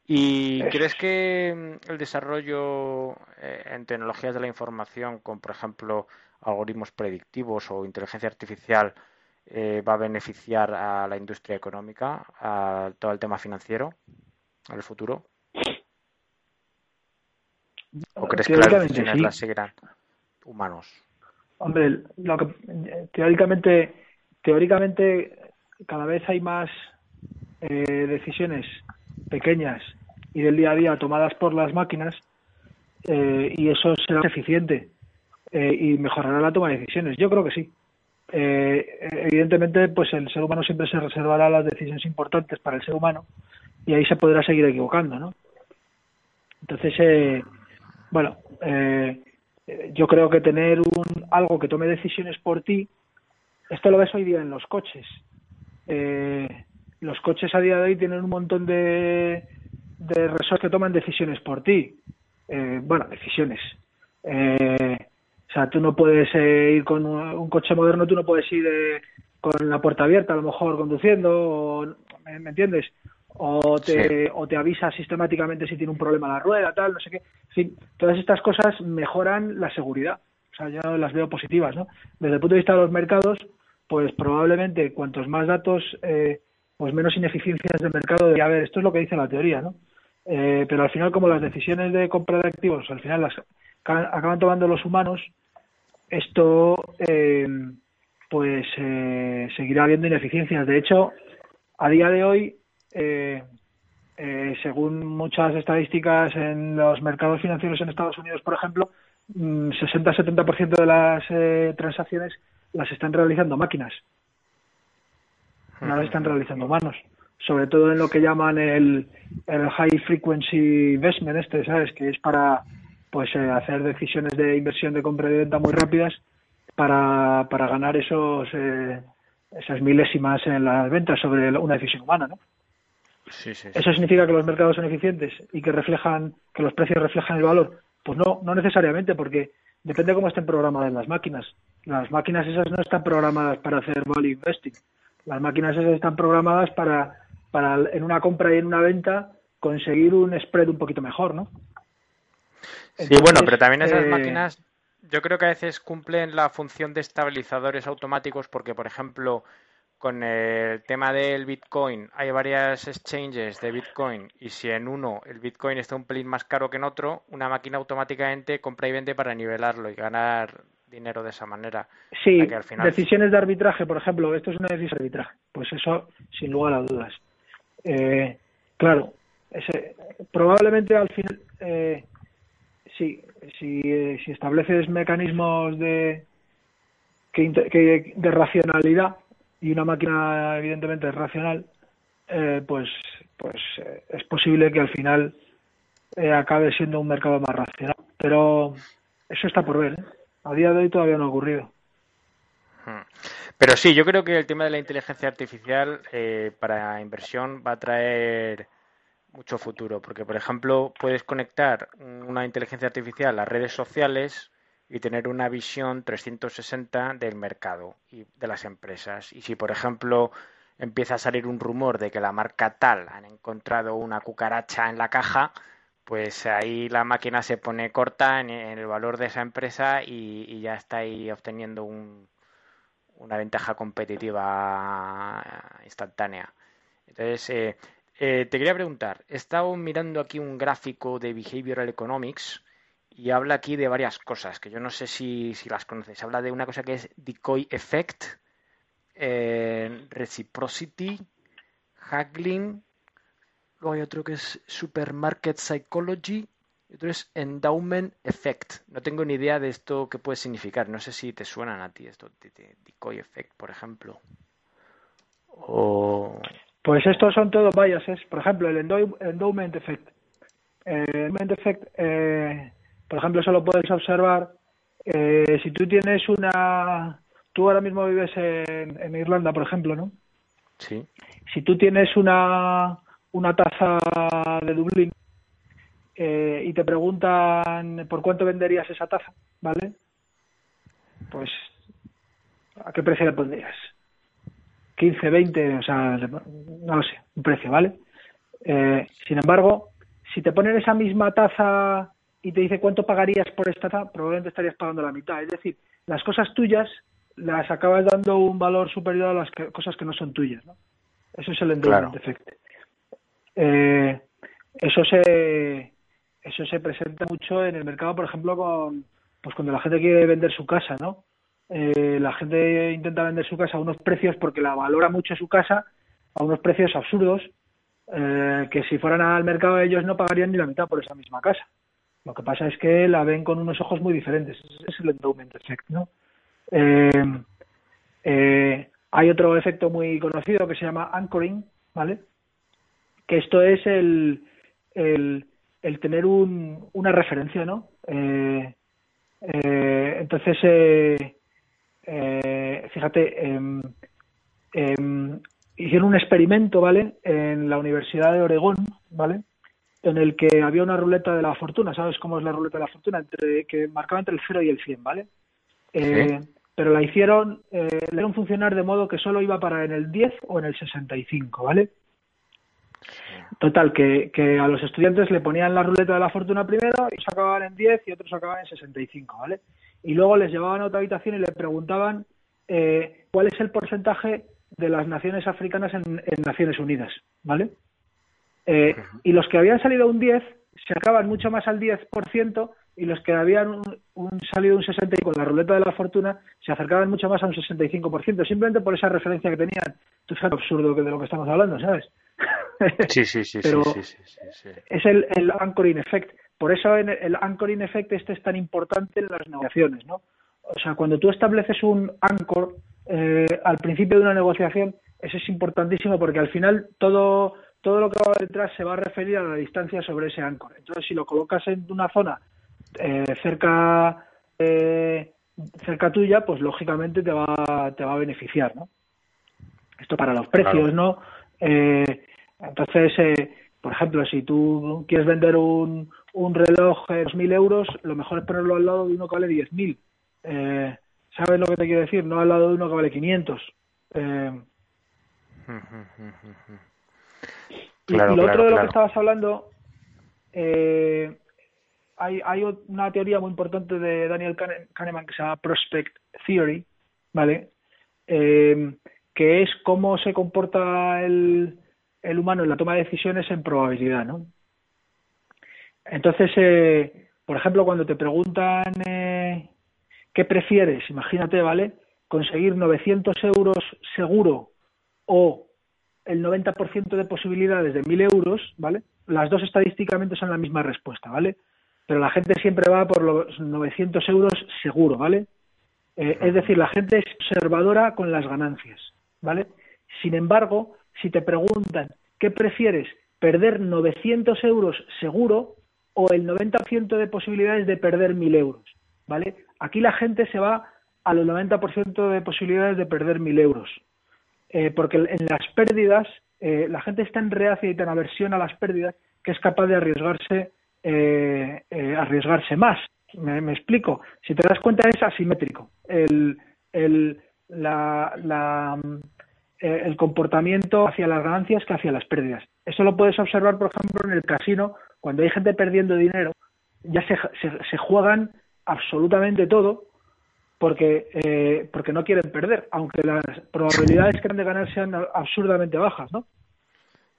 ¿Y crees que mm, el desarrollo eh, en tecnologías de la información, con por ejemplo algoritmos predictivos o inteligencia artificial, eh, va a beneficiar a la industria económica, a todo el tema financiero en el futuro? ¿O crees que las decisiones las seguirán humanos? Hombre, lo que, teóricamente, teóricamente cada vez hay más eh, decisiones pequeñas y del día a día tomadas por las máquinas eh, y eso será eficiente eh, y mejorará la toma de decisiones. Yo creo que sí. evidentemente, pues el ser humano siempre se reservará las decisiones importantes para el ser humano y ahí se podrá seguir equivocando, ¿no? Entonces, eh, bueno, eh, yo creo que tener un algo que tome decisiones por ti, esto lo ves hoy día en los coches. Eh, los coches a día de hoy tienen un montón de, de resorts que toman decisiones por ti. Eh, bueno, decisiones. Eh, o sea, tú no puedes eh, ir con un, coche moderno, tú no puedes ir eh, con la puerta abierta, a lo mejor conduciendo, o, ¿me, entiendes? o te, o te avisa sistemáticamente si tiene un problema la rueda, tal, no sé qué. En fin, todas estas cosas mejoran la seguridad. O sea, yo las veo positivas, ¿no? Desde el punto de vista de los mercados, pues probablemente cuantos más datos, eh, pues menos ineficiencias del mercado A ver, Esto es lo que dice la teoría, ¿no? Eh, pero al final, como las decisiones de compra de activos, al final las acaban tomando los humanos, esto eh, pues seguirá habiendo ineficiencias. De hecho, a día de hoy eh, eh, según muchas estadísticas en los mercados financieros en Estados Unidos, por ejemplo, 60-70% mm, de las eh, transacciones las están realizando máquinas, no las están realizando humanos. Sobre todo en lo que llaman el, el high frequency investment, este, ¿sabes? Que es para pues eh, hacer decisiones de inversión de compra y de venta muy rápidas para, para ganar esos eh, esas milésimas en las ventas sobre una decisión humana, ¿no? ¿Eso significa que los mercados son eficientes y que reflejan, que los precios reflejan el valor? Pues no, no necesariamente, porque depende de cómo estén programadas las máquinas. Las máquinas esas no están programadas para hacer value investing. Las máquinas esas están programadas para, para en una compra y en una venta conseguir un spread un poquito mejor, ¿no? Sí, bueno, pero también esas eh, máquinas yo creo que a veces cumplen la función de estabilizadores automáticos porque, por ejemplo, con el tema del Bitcoin hay varias exchanges de Bitcoin y si en uno el Bitcoin está un pelín más caro que en otro, una máquina automáticamente compra y vende para nivelarlo y ganar dinero de esa manera. Sí, decisiones de arbitraje, por ejemplo, esto es una decisión de arbitraje, pues eso sin lugar a dudas. Eh, claro, ese, probablemente al final, eh, sí, si, eh, si estableces mecanismos de, que, de racionalidad y una máquina evidentemente es racional, eh, pues, pues eh, es posible que al final eh, acabe siendo un mercado más racional. Pero eso está por ver. A día de hoy todavía no ha ocurrido. Hmm. Pero sí, yo creo que el tema de la inteligencia artificial para inversión va a traer mucho futuro, porque por ejemplo puedes conectar una inteligencia artificial a redes sociales y tener una visión 360 del mercado y de las empresas. Y si, por ejemplo, empieza a salir un rumor de que la marca tal han encontrado una cucaracha en la caja, pues ahí la máquina se pone corta en, el valor de esa empresa y, ya está ahí obteniendo una ventaja competitiva instantánea. Entonces, eh, eh, te quería preguntar, he estado mirando aquí un gráfico de Behavioral Economics y habla aquí de varias cosas que yo no sé si, las conoces. Habla de una cosa que es decoy effect, eh, reciprocity, haggling, luego hay otro que es supermarket psychology y otro es endowment effect. No tengo ni idea de esto que puede significar. No sé si te suenan a ti esto, de, decoy effect, por ejemplo. Pues estos son todos biases. Por ejemplo, el endowment effect. El endowment effect eh, por ejemplo, eso lo puedes observar eh, si tú tienes una... Tú ahora mismo vives en, Irlanda, por ejemplo, ¿no? Sí. Si tú tienes una, una taza de Dublín eh, y te preguntan por cuánto venderías esa taza, ¿vale? Pues, ¿a qué precio le pondrías? 15, 20, o sea, no lo sé, un precio, ¿vale? Eh, sin embargo, si te ponen esa misma taza y te dice cuánto pagarías por esta, probablemente estarías pagando la mitad. Es decir, las cosas tuyas las acabas dando un valor superior a las cosas que no son tuyas. ¿no? Eso es el endowment effect. Eh, eso se eso se presenta mucho en el mercado, por ejemplo, con pues cuando la gente quiere vender su casa, ¿no? Eh, la gente intenta vender su casa a unos precios porque la valora mucho su casa a unos precios absurdos eh, que si fueran al mercado ellos no pagarían ni la mitad por esa misma casa. Lo que pasa es que la ven con unos ojos muy diferentes. Ese es el endowment effect, ¿no? Eh, eh, hay otro efecto muy conocido que se llama anchoring, ¿vale? Que esto es el, el, tener un, una referencia, ¿no? Eh, fíjate, em, hicieron un experimento, ¿vale? En la Universidad de Oregón, ¿vale? en el que había una ruleta de la fortuna, ¿sabes cómo es la ruleta de la fortuna? Entre, que marcaba entre el 0 y el 100, ¿vale? Eh, pero la hicieron, eh, le hicieron funcionar de modo que solo iba para en el 10 o en el 65, ¿vale? Total, que, que a los estudiantes le ponían la ruleta de la fortuna primero y sacaban en 10 y otros sacaban en 65, ¿vale? Y luego les llevaban a otra habitación y le preguntaban eh, cuál es el porcentaje de las naciones africanas en, en Naciones Unidas, ¿vale? Eh, y los que habían salido un 10 se acaban mucho más al 10% y los que habían un, salido un 60 y con la ruleta de la fortuna se acercaban mucho más a un 65%, simplemente por esa referencia que tenían. Tú fíjate absurdo que de lo que estamos hablando, ¿sabes? Sí, sí, sí. Pero sí, es el, el anchoring effect. Por eso en el anchoring effect este es tan importante en las negociaciones, ¿no? O sea, cuando tú estableces un anchor eh, al principio de una negociación, eso es importantísimo porque al final todo todo lo que va detrás se va a referir a la distancia sobre ese ancor. Entonces, si lo colocas en una zona eh, cerca eh, cerca tuya, pues lógicamente te va te va a beneficiar, ¿no? Esto para los precios, ¿no? Eh, entonces, por ejemplo, si tú quieres vender un, un reloj de 2.000 euros, lo mejor es ponerlo al lado de uno que vale 10.000, ¿Sabes lo que te quiero decir? No al lado de uno que vale 500. Eh, y, lo otro de lo que estabas hablando, eh, hay, hay una teoría muy importante de Daniel Kahneman que se llama Prospect Theory, ¿vale? Eh, que es cómo se comporta el, el humano en la toma de decisiones en probabilidad, ¿no? Entonces, eh, por ejemplo, cuando te preguntan eh, qué prefieres, imagínate, ¿vale? Conseguir 900 euros seguro o el 90% de posibilidades de 1.000 euros, ¿vale? Las dos estadísticamente son la misma respuesta, ¿vale? Pero la gente siempre va por los 900 euros seguro, ¿vale? Eh, es decir, la gente es observadora con las ganancias, ¿vale? Sin embargo, si te preguntan qué prefieres, perder 900 euros seguro o el 90% de posibilidades de perder 1.000 euros, ¿vale? Aquí la gente se va a los 90% de posibilidades de perder 1.000 euros, eh, porque en las pérdidas eh, la gente está en reacia y tan aversión a las pérdidas que es capaz de arriesgarse, eh, arriesgarse más. Me, explico. Si te das cuenta es asimétrico. El, el, la, el comportamiento hacia las ganancias que hacia las pérdidas. Eso lo puedes observar, por ejemplo, en el casino, cuando hay gente perdiendo dinero, ya se, se, juegan absolutamente todo porque, eh, porque no quieren perder, aunque las probabilidades que han de ganar sean absurdamente bajas, ¿no?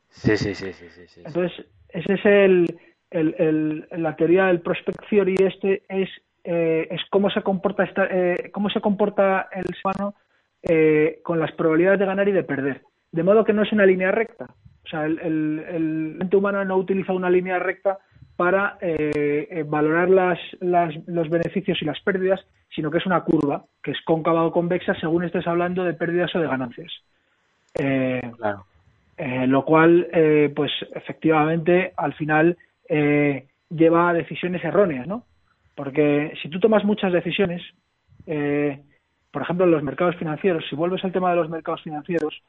Sí, sí, sí, sí. sí, Entonces, ese es el, el, la teoría del prospect theory este es, eh, es cómo se comporta esta, eh, cómo se comporta el ser humano eh, con las probabilidades de ganar y de perder. De modo que no es una línea recta. O sea, el, el, el mente humano no utiliza una línea recta para eh, eh, valorar las, las, los beneficios y las pérdidas, sino que es una curva que es cóncava o convexa según estés hablando de pérdidas o de ganancias. Eh, claro. lo cual, pues efectivamente, al final lleva a decisiones erróneas, ¿no? Porque si tú tomas muchas decisiones, por ejemplo, en los mercados financieros, si vuelves al tema de los mercados financieros,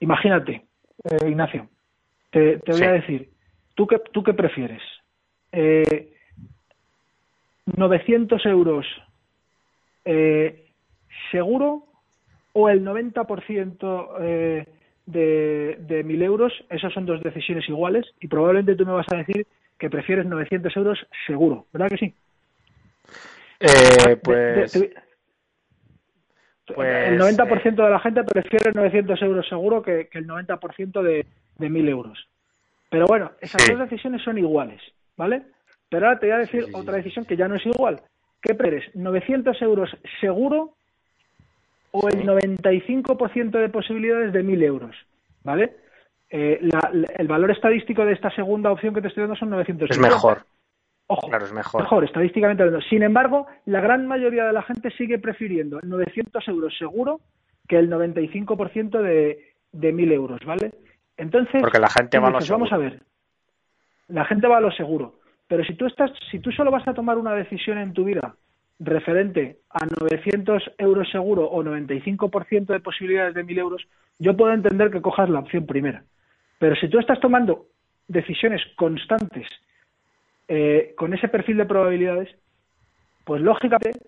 imagínate, Ignacio, te, voy a decir, ¿tú qué, ¿tú qué prefieres? Eh, 900 euros eh, seguro o el 90% eh, de, de 1.000 euros, esas son dos decisiones iguales y probablemente tú me vas a decir que prefieres 900 euros seguro, ¿verdad que sí? Eh, pues... pues el 90% eh, de la gente prefiere 900 euros seguro que, que el 90% de, de mil euros. Pero bueno, esas dos decisiones son iguales, ¿vale? Pero ahora te voy a decir otra decisión que ya no es igual. ¿Qué prefieres? ¿900 euros seguro o el 95% de posibilidades de mil euros? ¿Vale? Eh, el valor estadístico de esta segunda opción que te estoy dando son 900 Es mejor. Ojo, claro, es mejor. Mejor, estadísticamente hablando. Sin embargo, la gran mayoría de la gente sigue prefiriendo el 900 euros seguro que el 95% de, de 1.000 euros, ¿vale? Entonces, porque la gente va a lo seguro. Vamos a ver, la gente va a lo seguro. Pero si tú estás, si tú solo vas a tomar una decisión en tu vida referente a 900 euros seguro o 95% de posibilidades de 1.000 euros, yo puedo entender que cojas la opción primera. Pero si tú estás tomando decisiones constantes eh, con ese perfil de probabilidades, pues lógicamente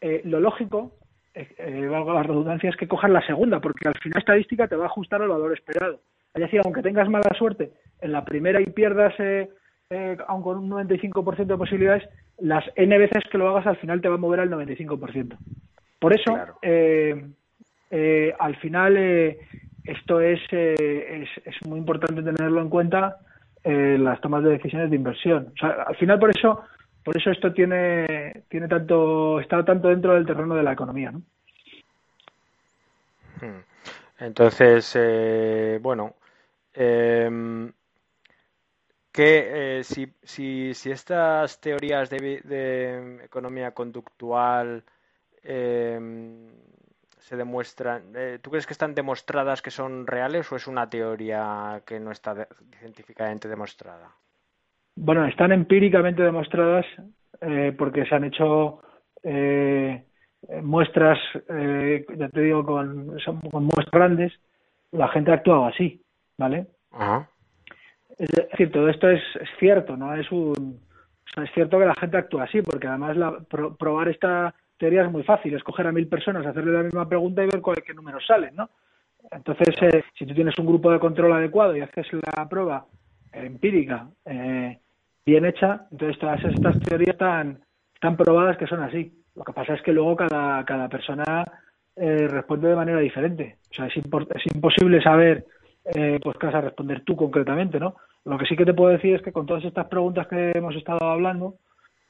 eh, lo lógico, eh, eh, valga la redundancia, es que cojas la segunda, porque al final estadística te va a ajustar al valor esperado. Es decir, aunque tengas mala suerte en la primera y pierdas, eh, aun con un 95% de posibilidades, las N veces que lo hagas al final te va a mover al 95%. Por eso, eh, eh, al final, eh, esto es, es, es, muy importante tenerlo en cuenta en las tomas de decisiones de inversión. O sea, al final, por eso, por eso esto tiene, tiene tanto, está tanto dentro del terreno de la economía. ¿no? Hmm. Entonces, eh, bueno, eh, que eh, si, si, si, estas teorías de, de economía conductual eh, se demuestran, eh, ¿tú crees que están demostradas que son reales o es una teoría que no está de, científicamente demostrada? Bueno, están empíricamente demostradas eh, porque se han hecho eh, muestras, eh, ya te digo, con, con muestras grandes, la gente ha actuado así. ¿vale? Es decir, todo esto es, es, cierto, no es un es cierto que la gente actúa así, porque además la, probar esta teoría es muy fácil, escoger a mil personas, hacerle la misma pregunta y ver cuál, qué números salen, ¿no? Entonces, eh, si tú tienes un grupo de control adecuado y haces la prueba empírica eh, bien hecha, entonces todas estas teorías están, están probadas que son así. Lo que pasa es que luego cada, cada persona eh, responde de manera diferente. O sea, es, es imposible saber eh, pues qué vas a responder tú concretamente, ¿no? Lo que sí que te puedo decir es que con todas estas preguntas que hemos estado hablando,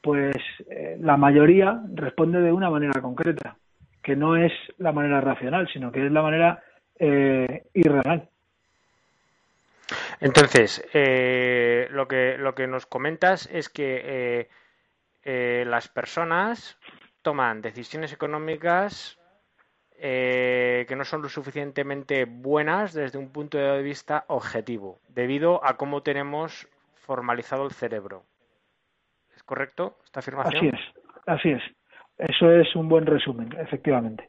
pues eh, la mayoría responde de una manera concreta, que no es la manera racional, sino que es la manera eh, irreal. Entonces, eh, lo, que, lo que nos comentas es que las personas toman decisiones económicas que no son lo suficientemente buenas desde un punto de vista objetivo, debido a cómo tenemos formalizado el cerebro correcto esta afirmación? Así es, así es. Eso es un buen resumen, efectivamente.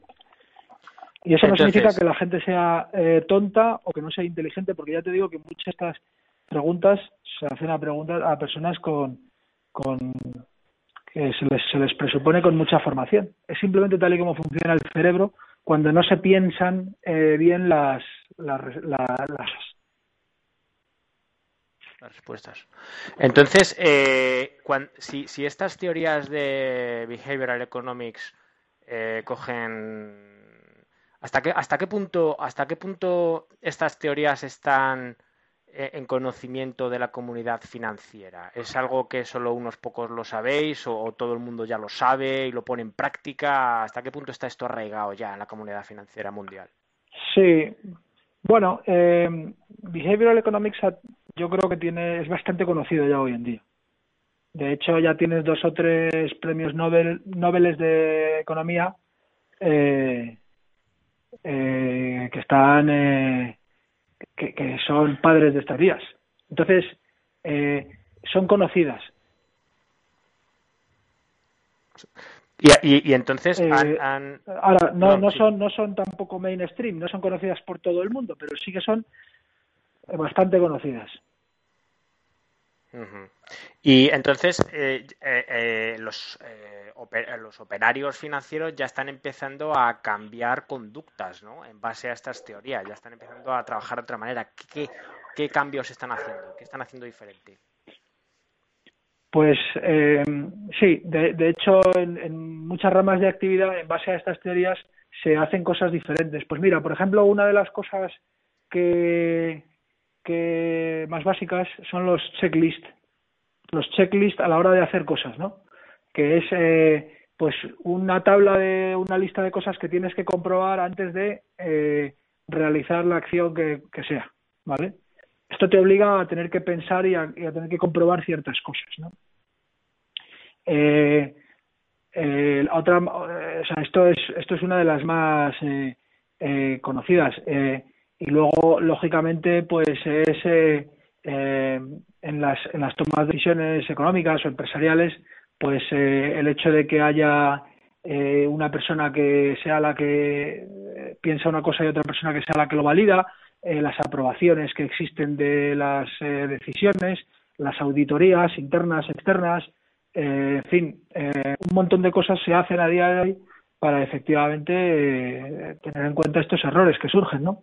Y eso no significa que la gente sea eh, tonta o que no sea inteligente, porque ya te digo que muchas de estas preguntas se hacen a preguntas a personas con, con que se les, se les presupone con mucha formación. Es simplemente tal y como funciona el cerebro cuando no se piensan eh, bien las, las, las, las respuestas. Entonces, eh, si, estas teorías de behavioral economics eh, cogen hasta qué hasta qué punto hasta qué punto estas teorías están eh, en conocimiento de la comunidad financiera es algo que solo unos pocos lo sabéis o, todo el mundo ya lo sabe y lo pone en práctica hasta qué punto está esto arraigado ya en la comunidad financiera mundial sí. Bueno behavioral economics yo creo que tiene es bastante conocido ya hoy en día. De hecho, ya tienes dos o tres premios Nobel, Nobeles de Economía eh, eh, que están eh, que, son padres de estas vías. Entonces, son conocidas. Y, entonces ahora no, no, son no son tampoco mainstream, no son conocidas por todo el mundo, pero sí que son bastante conocidas. Y entonces eh, eh, eh, los, los operarios financieros ya están empezando a cambiar conductas, ¿no? En base a estas teorías, ya están empezando a trabajar de otra manera. ¿Qué, qué cambios están haciendo? ¿Qué están haciendo diferente? Pues sí, de, de hecho en, en, muchas ramas de actividad, en base a estas teorías, se hacen cosas diferentes. Pues mira, por ejemplo, una de las cosas que, que más básicas son los checklists, los checklists a la hora de hacer cosas, ¿no? Que es eh, pues una tabla de una lista de cosas que tienes que comprobar antes de eh, realizar la acción que, sea, ¿vale? Esto te obliga a tener que pensar y a, tener que comprobar ciertas cosas, ¿no? Eh, otra, o sea, esto es esto es una de las más conocidas. Y luego, lógicamente, pues es eh, eh, en, las, en las tomas de decisiones económicas o empresariales, pues eh, el hecho de que haya una persona que sea la que piensa una cosa y otra persona que sea la que lo valida, las aprobaciones que existen de las decisiones, las auditorías internas, externas, en fin, un montón de cosas se hacen a día de hoy para efectivamente tener en cuenta estos errores que surgen, ¿no?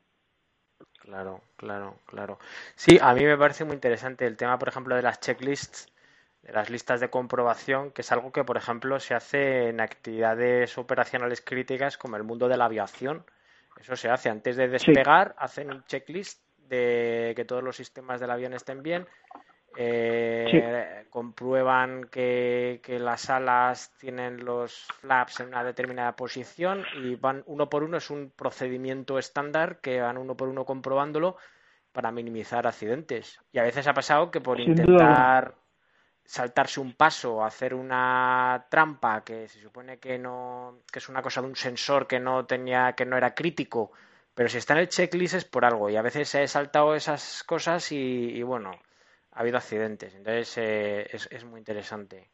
Claro, claro, claro. Sí, a mí me parece muy interesante el tema, por ejemplo, de las checklists, de las listas de comprobación, que es algo que, por ejemplo, se hace en actividades operacionales críticas como el mundo de la aviación. Eso se hace antes de despegar, hacen un checklist de que todos los sistemas del avión estén bien eh, comprueban que, las alas tienen los flaps en una determinada posición y van uno por uno, es un procedimiento estándar que van uno por uno comprobándolo para minimizar accidentes. Y a veces ha pasado que por intentar saltarse un paso hacer una trampa que se supone que no que es una cosa de un sensor que no tenía que no era crítico pero si está en el checklist es por algo y a veces he saltado esas cosas y bueno ha habido accidentes. Entonces eh, es, muy interesante.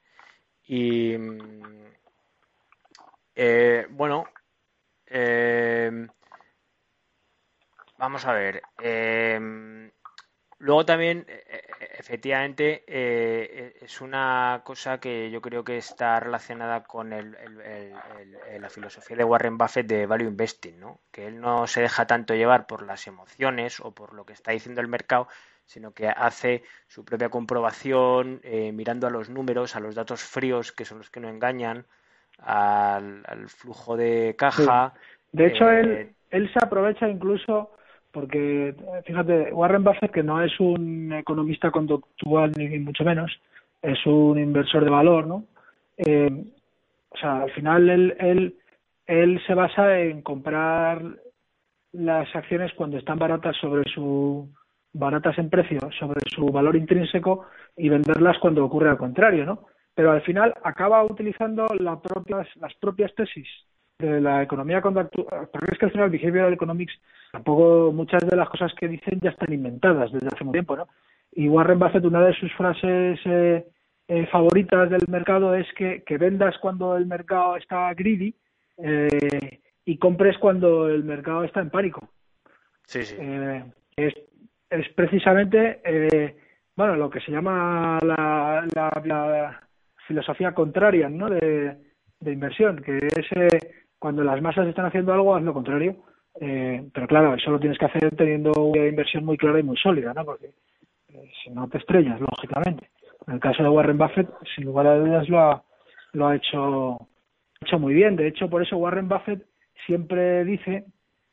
Y mm, eh, bueno, eh, vamos a ver. luego también, efectivamente eh, es una cosa que yo creo que está relacionada con el, la filosofía de Warren Buffett de value investing, ¿no? que él no se deja tanto llevar por las emociones o por lo que está diciendo el mercado, sino que hace su propia comprobación eh, mirando a los números, a los datos fríos, que son los que no engañan, al, flujo de caja. De hecho, él, eh, él se aprovecha incluso porque fíjate, Warren Buffett, que no es un economista conductual ni mucho menos, es un inversor de valor, ¿no? Eh, o sea, al final él, él, él se basa en comprar las acciones cuando están baratas sobre su baratas en precio sobre su valor intrínseco y venderlas cuando ocurre al contrario, ¿no? Pero al final acaba utilizando las propias, las propias tesis de la economía conductual, porque es que al final behavioral economics tampoco muchas de las cosas que dicen ya están inventadas desde hace mucho tiempo, ¿no? Y Warren Buffett, una de sus frases eh, eh, favoritas del mercado es que, que, vendas cuando el mercado está greedy eh, y compres cuando el mercado está en pánico. Sí, sí. es, es precisamente, bueno, lo que se llama la, la, filosofía contraria, ¿no? De, inversión, que es cuando las masas están haciendo algo, haz lo contrario. Eh, pero claro, eso lo tienes que hacer teniendo una inversión muy clara y muy sólida, ¿no? Porque eh, si no te estrellas, lógicamente. En el caso de Warren Buffett, sin lugar a dudas, lo ha, lo ha hecho muy bien. De hecho, por eso Warren Buffett siempre dice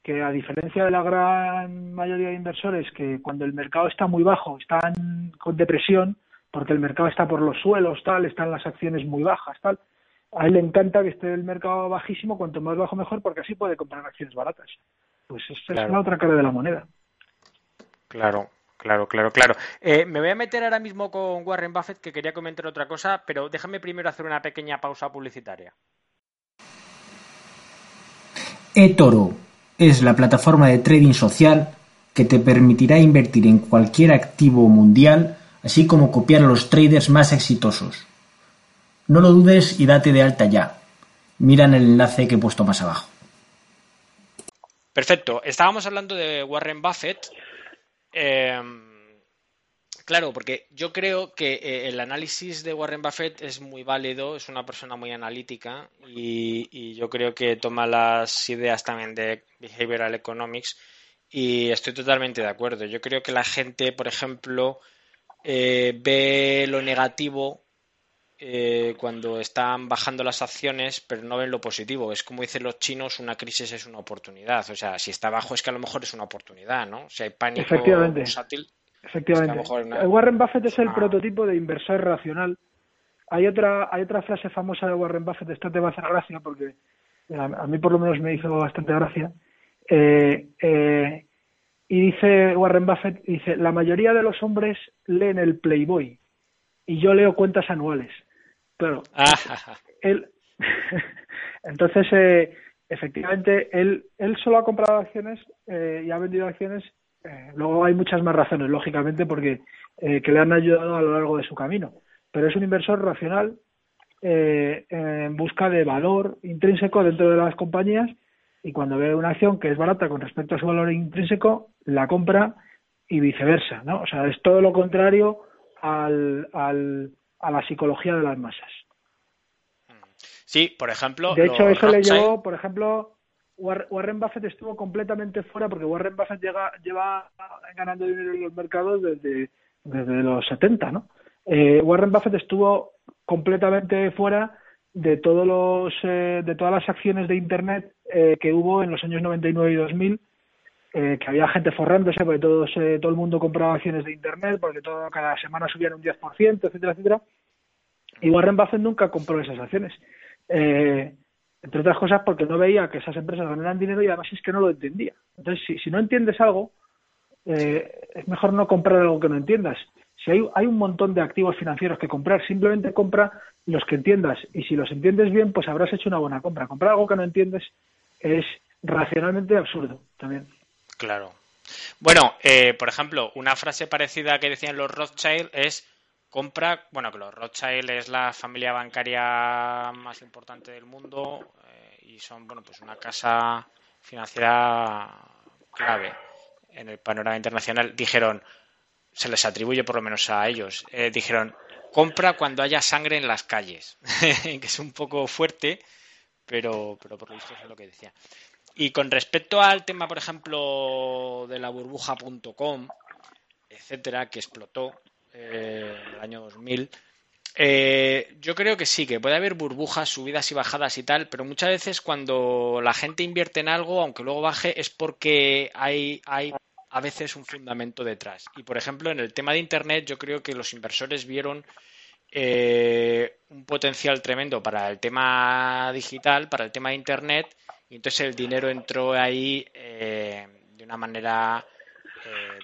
que a diferencia de la gran mayoría de inversores que cuando el mercado está muy bajo están con depresión porque el mercado está por los suelos tal están las acciones muy bajas tal a él le encanta que esté el mercado bajísimo, cuanto más bajo mejor, porque así puede comprar acciones baratas. Pues esta es la otra cara de la moneda. Claro, claro, claro, claro. Eh, me voy a meter ahora mismo con Warren Buffett, que quería comentar otra cosa, pero déjame primero hacer una pequeña pausa publicitaria. eToro es la plataforma de trading social que te permitirá invertir en cualquier activo mundial, así como copiar a los traders más exitosos. No lo dudes y date de alta ya. Mira en el enlace que he puesto más abajo. Perfecto. Estábamos hablando de Warren Buffett. Em, claro, porque yo creo que eh, el análisis de Warren Buffett es muy válido, es una persona muy analítica y, yo creo que toma las ideas también de Behavioral Economics y estoy totalmente de acuerdo. Yo creo que la gente, por ejemplo, eh, ve lo negativo eh, cuando están bajando las acciones, pero no ven lo positivo. Es como dicen los chinos, una crisis es una oportunidad. O sea, si está bajo es que a lo mejor es una oportunidad, ¿no? Si hay pánico Efectivamente. Efectivamente. Warren Buffett es el prototipo de inversor racional. Hay otra, hay otra frase famosa de Warren Buffett, esta te va a hacer gracia porque a, mí por lo menos me hizo bastante gracia. Eh, eh, y dice Warren Buffett, dice, la mayoría de los hombres leen el Playboy y yo leo cuentas anuales. Claro. Ah. él, (laughs) entonces, eh, efectivamente, él, él solo ha comprado acciones eh, y ha vendido acciones. Eh, luego hay muchas más razones, lógicamente, porque que le han ayudado a lo largo de su camino. Pero es un inversor racional en busca de valor intrínseco dentro de las compañías y cuando ve una acción que es barata con respecto a su valor intrínseco, la compra y viceversa, ¿no? O sea, es todo lo contrario al, al, a la psicología de las masas. Sí, por ejemplo. De hecho, eso le llevó, por ejemplo, Warren Buffett estuvo completamente fuera porque Warren Buffett lleva ganando dinero en los mercados desde, los 70, ¿no? Eh, Warren Buffett estuvo completamente fuera de todos los eh, todas las acciones de internet eh, que hubo en los años 99 y 2000 eh, que había gente forrándose porque eh, todo el mundo compraba acciones de Internet, porque todo, cada semana subían un 10%, etcétera, etcétera. Y Warren Buffett nunca compró esas acciones. Eh, entre otras cosas porque no veía que esas empresas ganaran dinero y además es que no lo entendía. Entonces, si, no entiendes algo, es mejor no comprar algo que no entiendas. Si hay, hay un montón de activos financieros que comprar, simplemente compra los que entiendas. Y si los entiendes bien, pues habrás hecho una buena compra. Comprar algo que no entiendes es racionalmente absurdo también. Claro. Bueno, eh, por ejemplo, una frase parecida que decían los Rothschild es compra, bueno, que los Rothschild es la familia bancaria más importante del mundo eh, y son, bueno, pues una casa financiera clave en el panorama internacional. Dijeron, se les atribuye por lo menos a ellos, eh, dijeron, compra cuando haya sangre en las calles, (laughs) que es un poco fuerte, pero, pero por lo visto es lo que decía. Y con respecto al tema, por ejemplo, de la burbuja.com, etcétera, que explotó eh, el año 2000, eh, yo creo que sí, que puede haber burbujas, subidas y bajadas y tal, pero muchas veces cuando la gente invierte en algo, aunque luego baje, es porque hay, hay a veces un fundamento detrás. Y por ejemplo, en el tema de Internet, yo creo que los inversores vieron eh, un potencial tremendo para el tema digital, para el tema de Internet, y entonces el dinero entró ahí eh, de una manera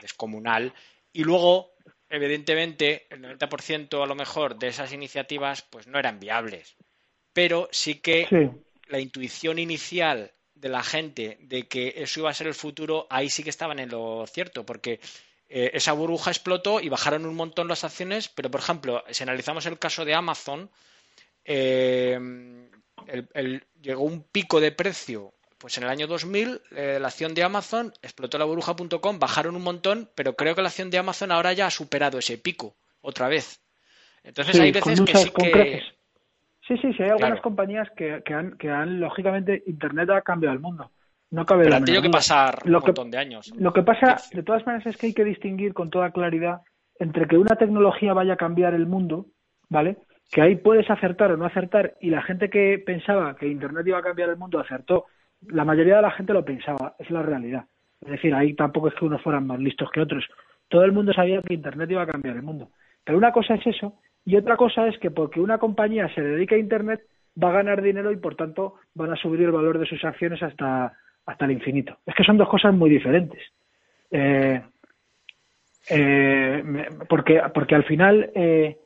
descomunal. Y luego evidentemente el 90% a lo mejor de esas iniciativas pues no eran viables, pero sí que la intuición inicial de la gente de que eso iba a ser el futuro, ahí sí que estaban en lo cierto, porque eh, esa burbuja explotó y bajaron un montón las acciones, pero por ejemplo, si analizamos el caso de Amazon, eh, llegó un pico de precio pues en el año 2000 eh, la acción de Amazon explotó la burbuja.com, bajaron un montón, pero creo que la acción de Amazon ahora ya ha superado ese pico otra vez. Entonces hay veces que sí que... Sí, sí, sí, hay algunas compañías que, han, que han, lógicamente, Internet ha cambiado el mundo. No cabe Pero ha tenido que pasar un montón de años. Lo que pasa, de todas maneras, es que hay que distinguir con toda claridad entre que una tecnología vaya a cambiar el mundo, ¿vale? Que ahí puedes acertar o no acertar, y la gente que pensaba que Internet iba a cambiar el mundo acertó, la mayoría de la gente lo pensaba, es la realidad. Es decir, ahí tampoco es que unos fueran más listos que otros. Todo el mundo sabía que Internet iba a cambiar el mundo. Pero una cosa es eso y otra cosa es que porque una compañía se dedica a Internet va a ganar dinero y por tanto van a subir el valor de sus acciones hasta, hasta el infinito. Es que son dos cosas muy diferentes. Eh, eh, porque, porque al final eh,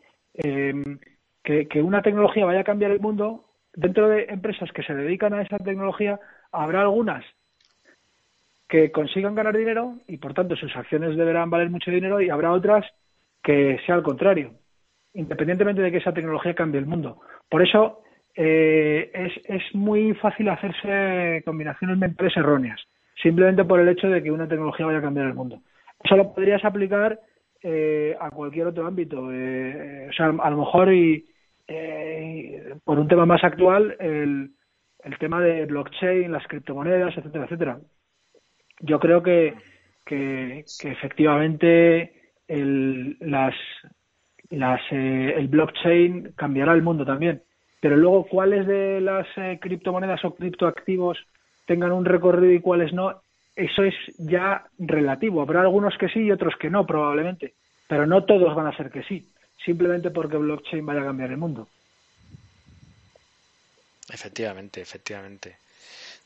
que, que una tecnología vaya a cambiar el mundo, dentro de empresas que se dedican a esa tecnología, habrá algunas que consigan ganar dinero y por tanto sus acciones deberán valer mucho dinero y habrá otras que sea al contrario, independientemente de que esa tecnología cambie el mundo. Por eso eh, es, es muy fácil hacerse combinaciones mentales erróneas, simplemente por el hecho de que una tecnología vaya a cambiar el mundo. Eso lo podrías aplicar eh, a cualquier otro ámbito. Eh, o sea, a lo mejor y por un tema más actual, el tema de blockchain, las criptomonedas, etcétera, etcétera. Yo creo que, que, efectivamente el, las, las, eh, el blockchain cambiará el mundo también. Pero luego, cuáles de las eh, criptomonedas o criptoactivos tengan un recorrido y cuáles no, eso es ya relativo. Habrá algunos que sí y otros que no, probablemente. Pero no todos van a ser que sí, simplemente porque blockchain vaya a cambiar el mundo. Efectivamente, efectivamente.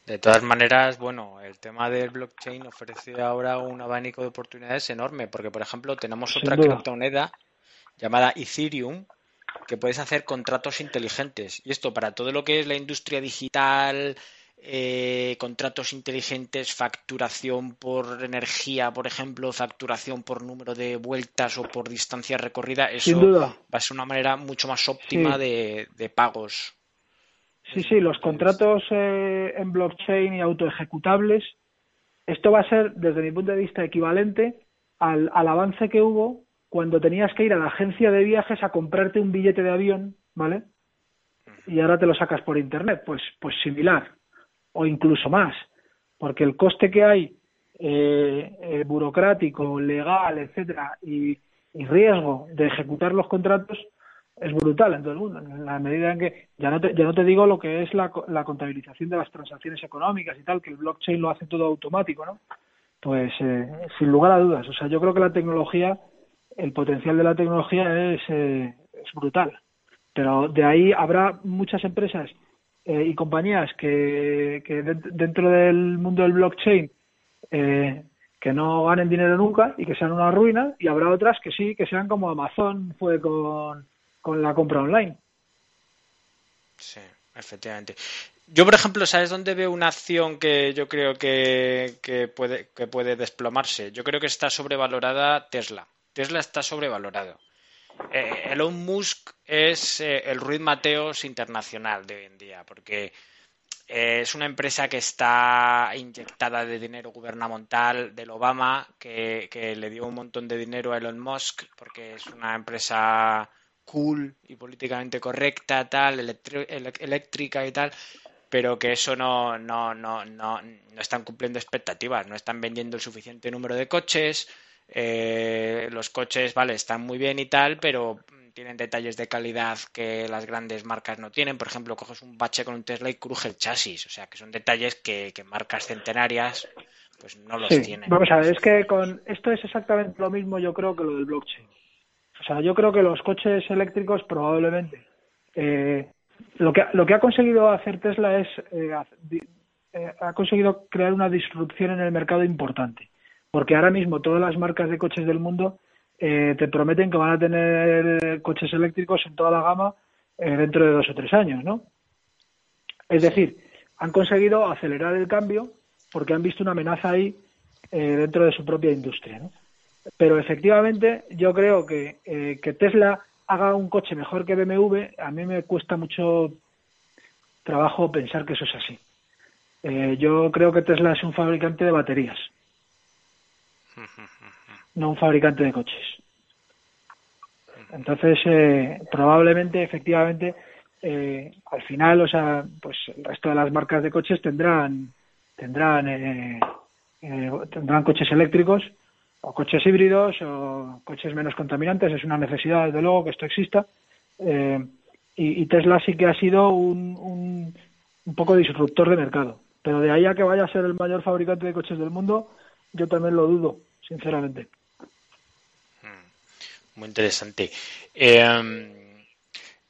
De todas maneras, bueno, el tema del blockchain ofrece ahora un abanico de oportunidades enorme, porque por ejemplo tenemos otra criptomoneda llamada Ethereum, que puedes hacer contratos inteligentes. Y esto para todo lo que es la industria digital, eh, contratos inteligentes, facturación por energía, por ejemplo, facturación por número de vueltas o por distancia recorrida, eso va a ser una manera mucho más óptima de, de pagos Sí, sí, los contratos eh, en blockchain y autoejecutables, esto va a ser, desde mi punto de vista, equivalente al, al avance que hubo cuando tenías que ir a la agencia de viajes a comprarte un billete de avión, ¿vale? Y ahora te lo sacas por internet, pues, pues similar, o incluso más, porque el coste que hay eh, eh, burocrático, legal, etcétera, y, y riesgo de ejecutar los contratos es brutal en todo el mundo, en la medida en que ya no te, ya no te digo lo que es la, la contabilización de las transacciones económicas y tal, que el blockchain lo hace todo automático, ¿no? Pues eh, sin lugar a dudas, o sea, yo creo que la tecnología, el potencial de la tecnología es, eh, es brutal, pero de ahí habrá muchas empresas eh, y compañías que, que dentro del mundo del blockchain eh, que no ganen dinero nunca y que sean una ruina y habrá otras que sí, que sean como Amazon fue con con la compra online. Sí, efectivamente. Yo, por ejemplo, ¿sabes dónde veo una acción que yo creo que, puede, que puede desplomarse? Yo creo que está sobrevalorada Tesla. Tesla está sobrevalorado. Eh, Elon Musk es eh, el Ruiz Mateos internacional de hoy en día, porque eh, es una empresa que está inyectada de dinero gubernamental del Obama, que, le dio un montón de dinero a Elon Musk, porque es una empresa cool y políticamente correcta, tal, eléctrica y tal, pero que eso no, no, no, no, no están cumpliendo expectativas, no están vendiendo el suficiente número de coches, eh, los coches, vale, están muy bien y tal, pero tienen detalles de calidad que las grandes marcas no tienen. Por ejemplo, coges un bache con un Tesla y cruje el chasis. O sea, que son detalles que, marcas centenarias pues no los tienen. Vamos a ver, es que con esto es exactamente lo mismo yo creo que lo del blockchain. O sea, yo creo que los coches eléctricos probablemente eh, lo que lo que ha conseguido hacer Tesla es eh, eh, ha conseguido crear una disrupción en el mercado importante porque ahora mismo todas las marcas de coches del mundo te prometen que van a tener coches eléctricos en toda la gama dentro de dos o tres años, ¿no? Es decir, han conseguido acelerar el cambio porque han visto una amenaza ahí eh, dentro de su propia industria, ¿no? Pero efectivamente yo creo que, que Tesla haga un coche mejor que BMW, a mí me cuesta mucho trabajo pensar que eso es así. yo creo que Tesla es un fabricante de baterías (laughs) no un fabricante de coches. Entonces, eh, probablemente, efectivamente, eh, al final, o sea, pues el resto de las marcas de coches tendrán tendrán eh, tendrán coches eléctricos o coches híbridos o coches menos contaminantes. Es una necesidad, desde luego, que esto exista. Y, Tesla sí que ha sido un, un, un poco disruptor de mercado. Pero de ahí a que vaya a ser el mayor fabricante de coches del mundo, yo también lo dudo sinceramente. Mm, muy interesante. Em,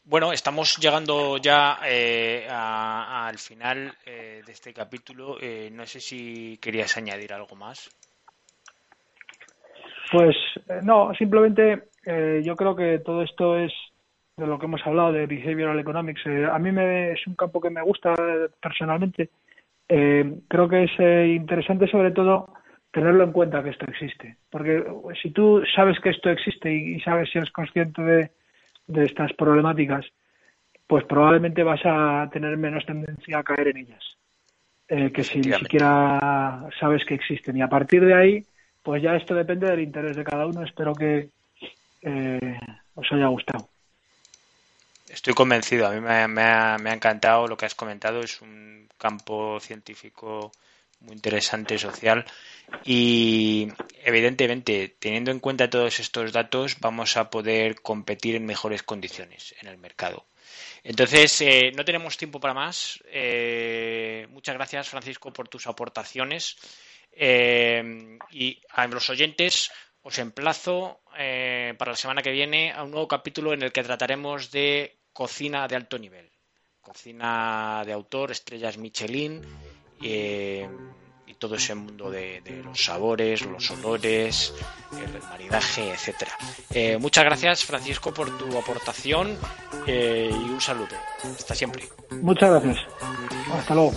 bueno, estamos llegando ya eh, al final eh, de este capítulo. Eh, no sé si querías añadir algo más. Pues no, simplemente yo creo que todo esto es de lo que hemos hablado de behavioral economics. a mí me, es un campo que me gusta personalmente. creo que es interesante sobre todo tenerlo en cuenta que esto existe. Porque si tú sabes que esto existe y, sabes si eres consciente de, estas problemáticas, pues probablemente vas a tener menos tendencia a caer en ellas. Eh, que si ni siquiera sabes que existen. Y a partir de ahí, pues ya esto depende del interés de cada uno. Espero que eh, os haya gustado. Estoy convencido. A mí me, ha, me ha encantado lo que has comentado. Es un campo científico muy interesante social y evidentemente teniendo en cuenta todos estos datos vamos a poder competir en mejores condiciones en el mercado. Entonces, eh, no tenemos tiempo para más. Eh, muchas gracias, Francisco, por tus aportaciones. Eh, y a los oyentes os emplazo para la semana que viene a un nuevo capítulo en el que trataremos de cocina de alto nivel. Cocina de autor, estrellas Michelin eh, todo ese mundo de, los sabores, los olores, el maridaje, etcétera. Eh, muchas gracias, Francisco, por tu aportación eh, y un saludo. Hasta siempre. Muchas gracias. Hasta luego.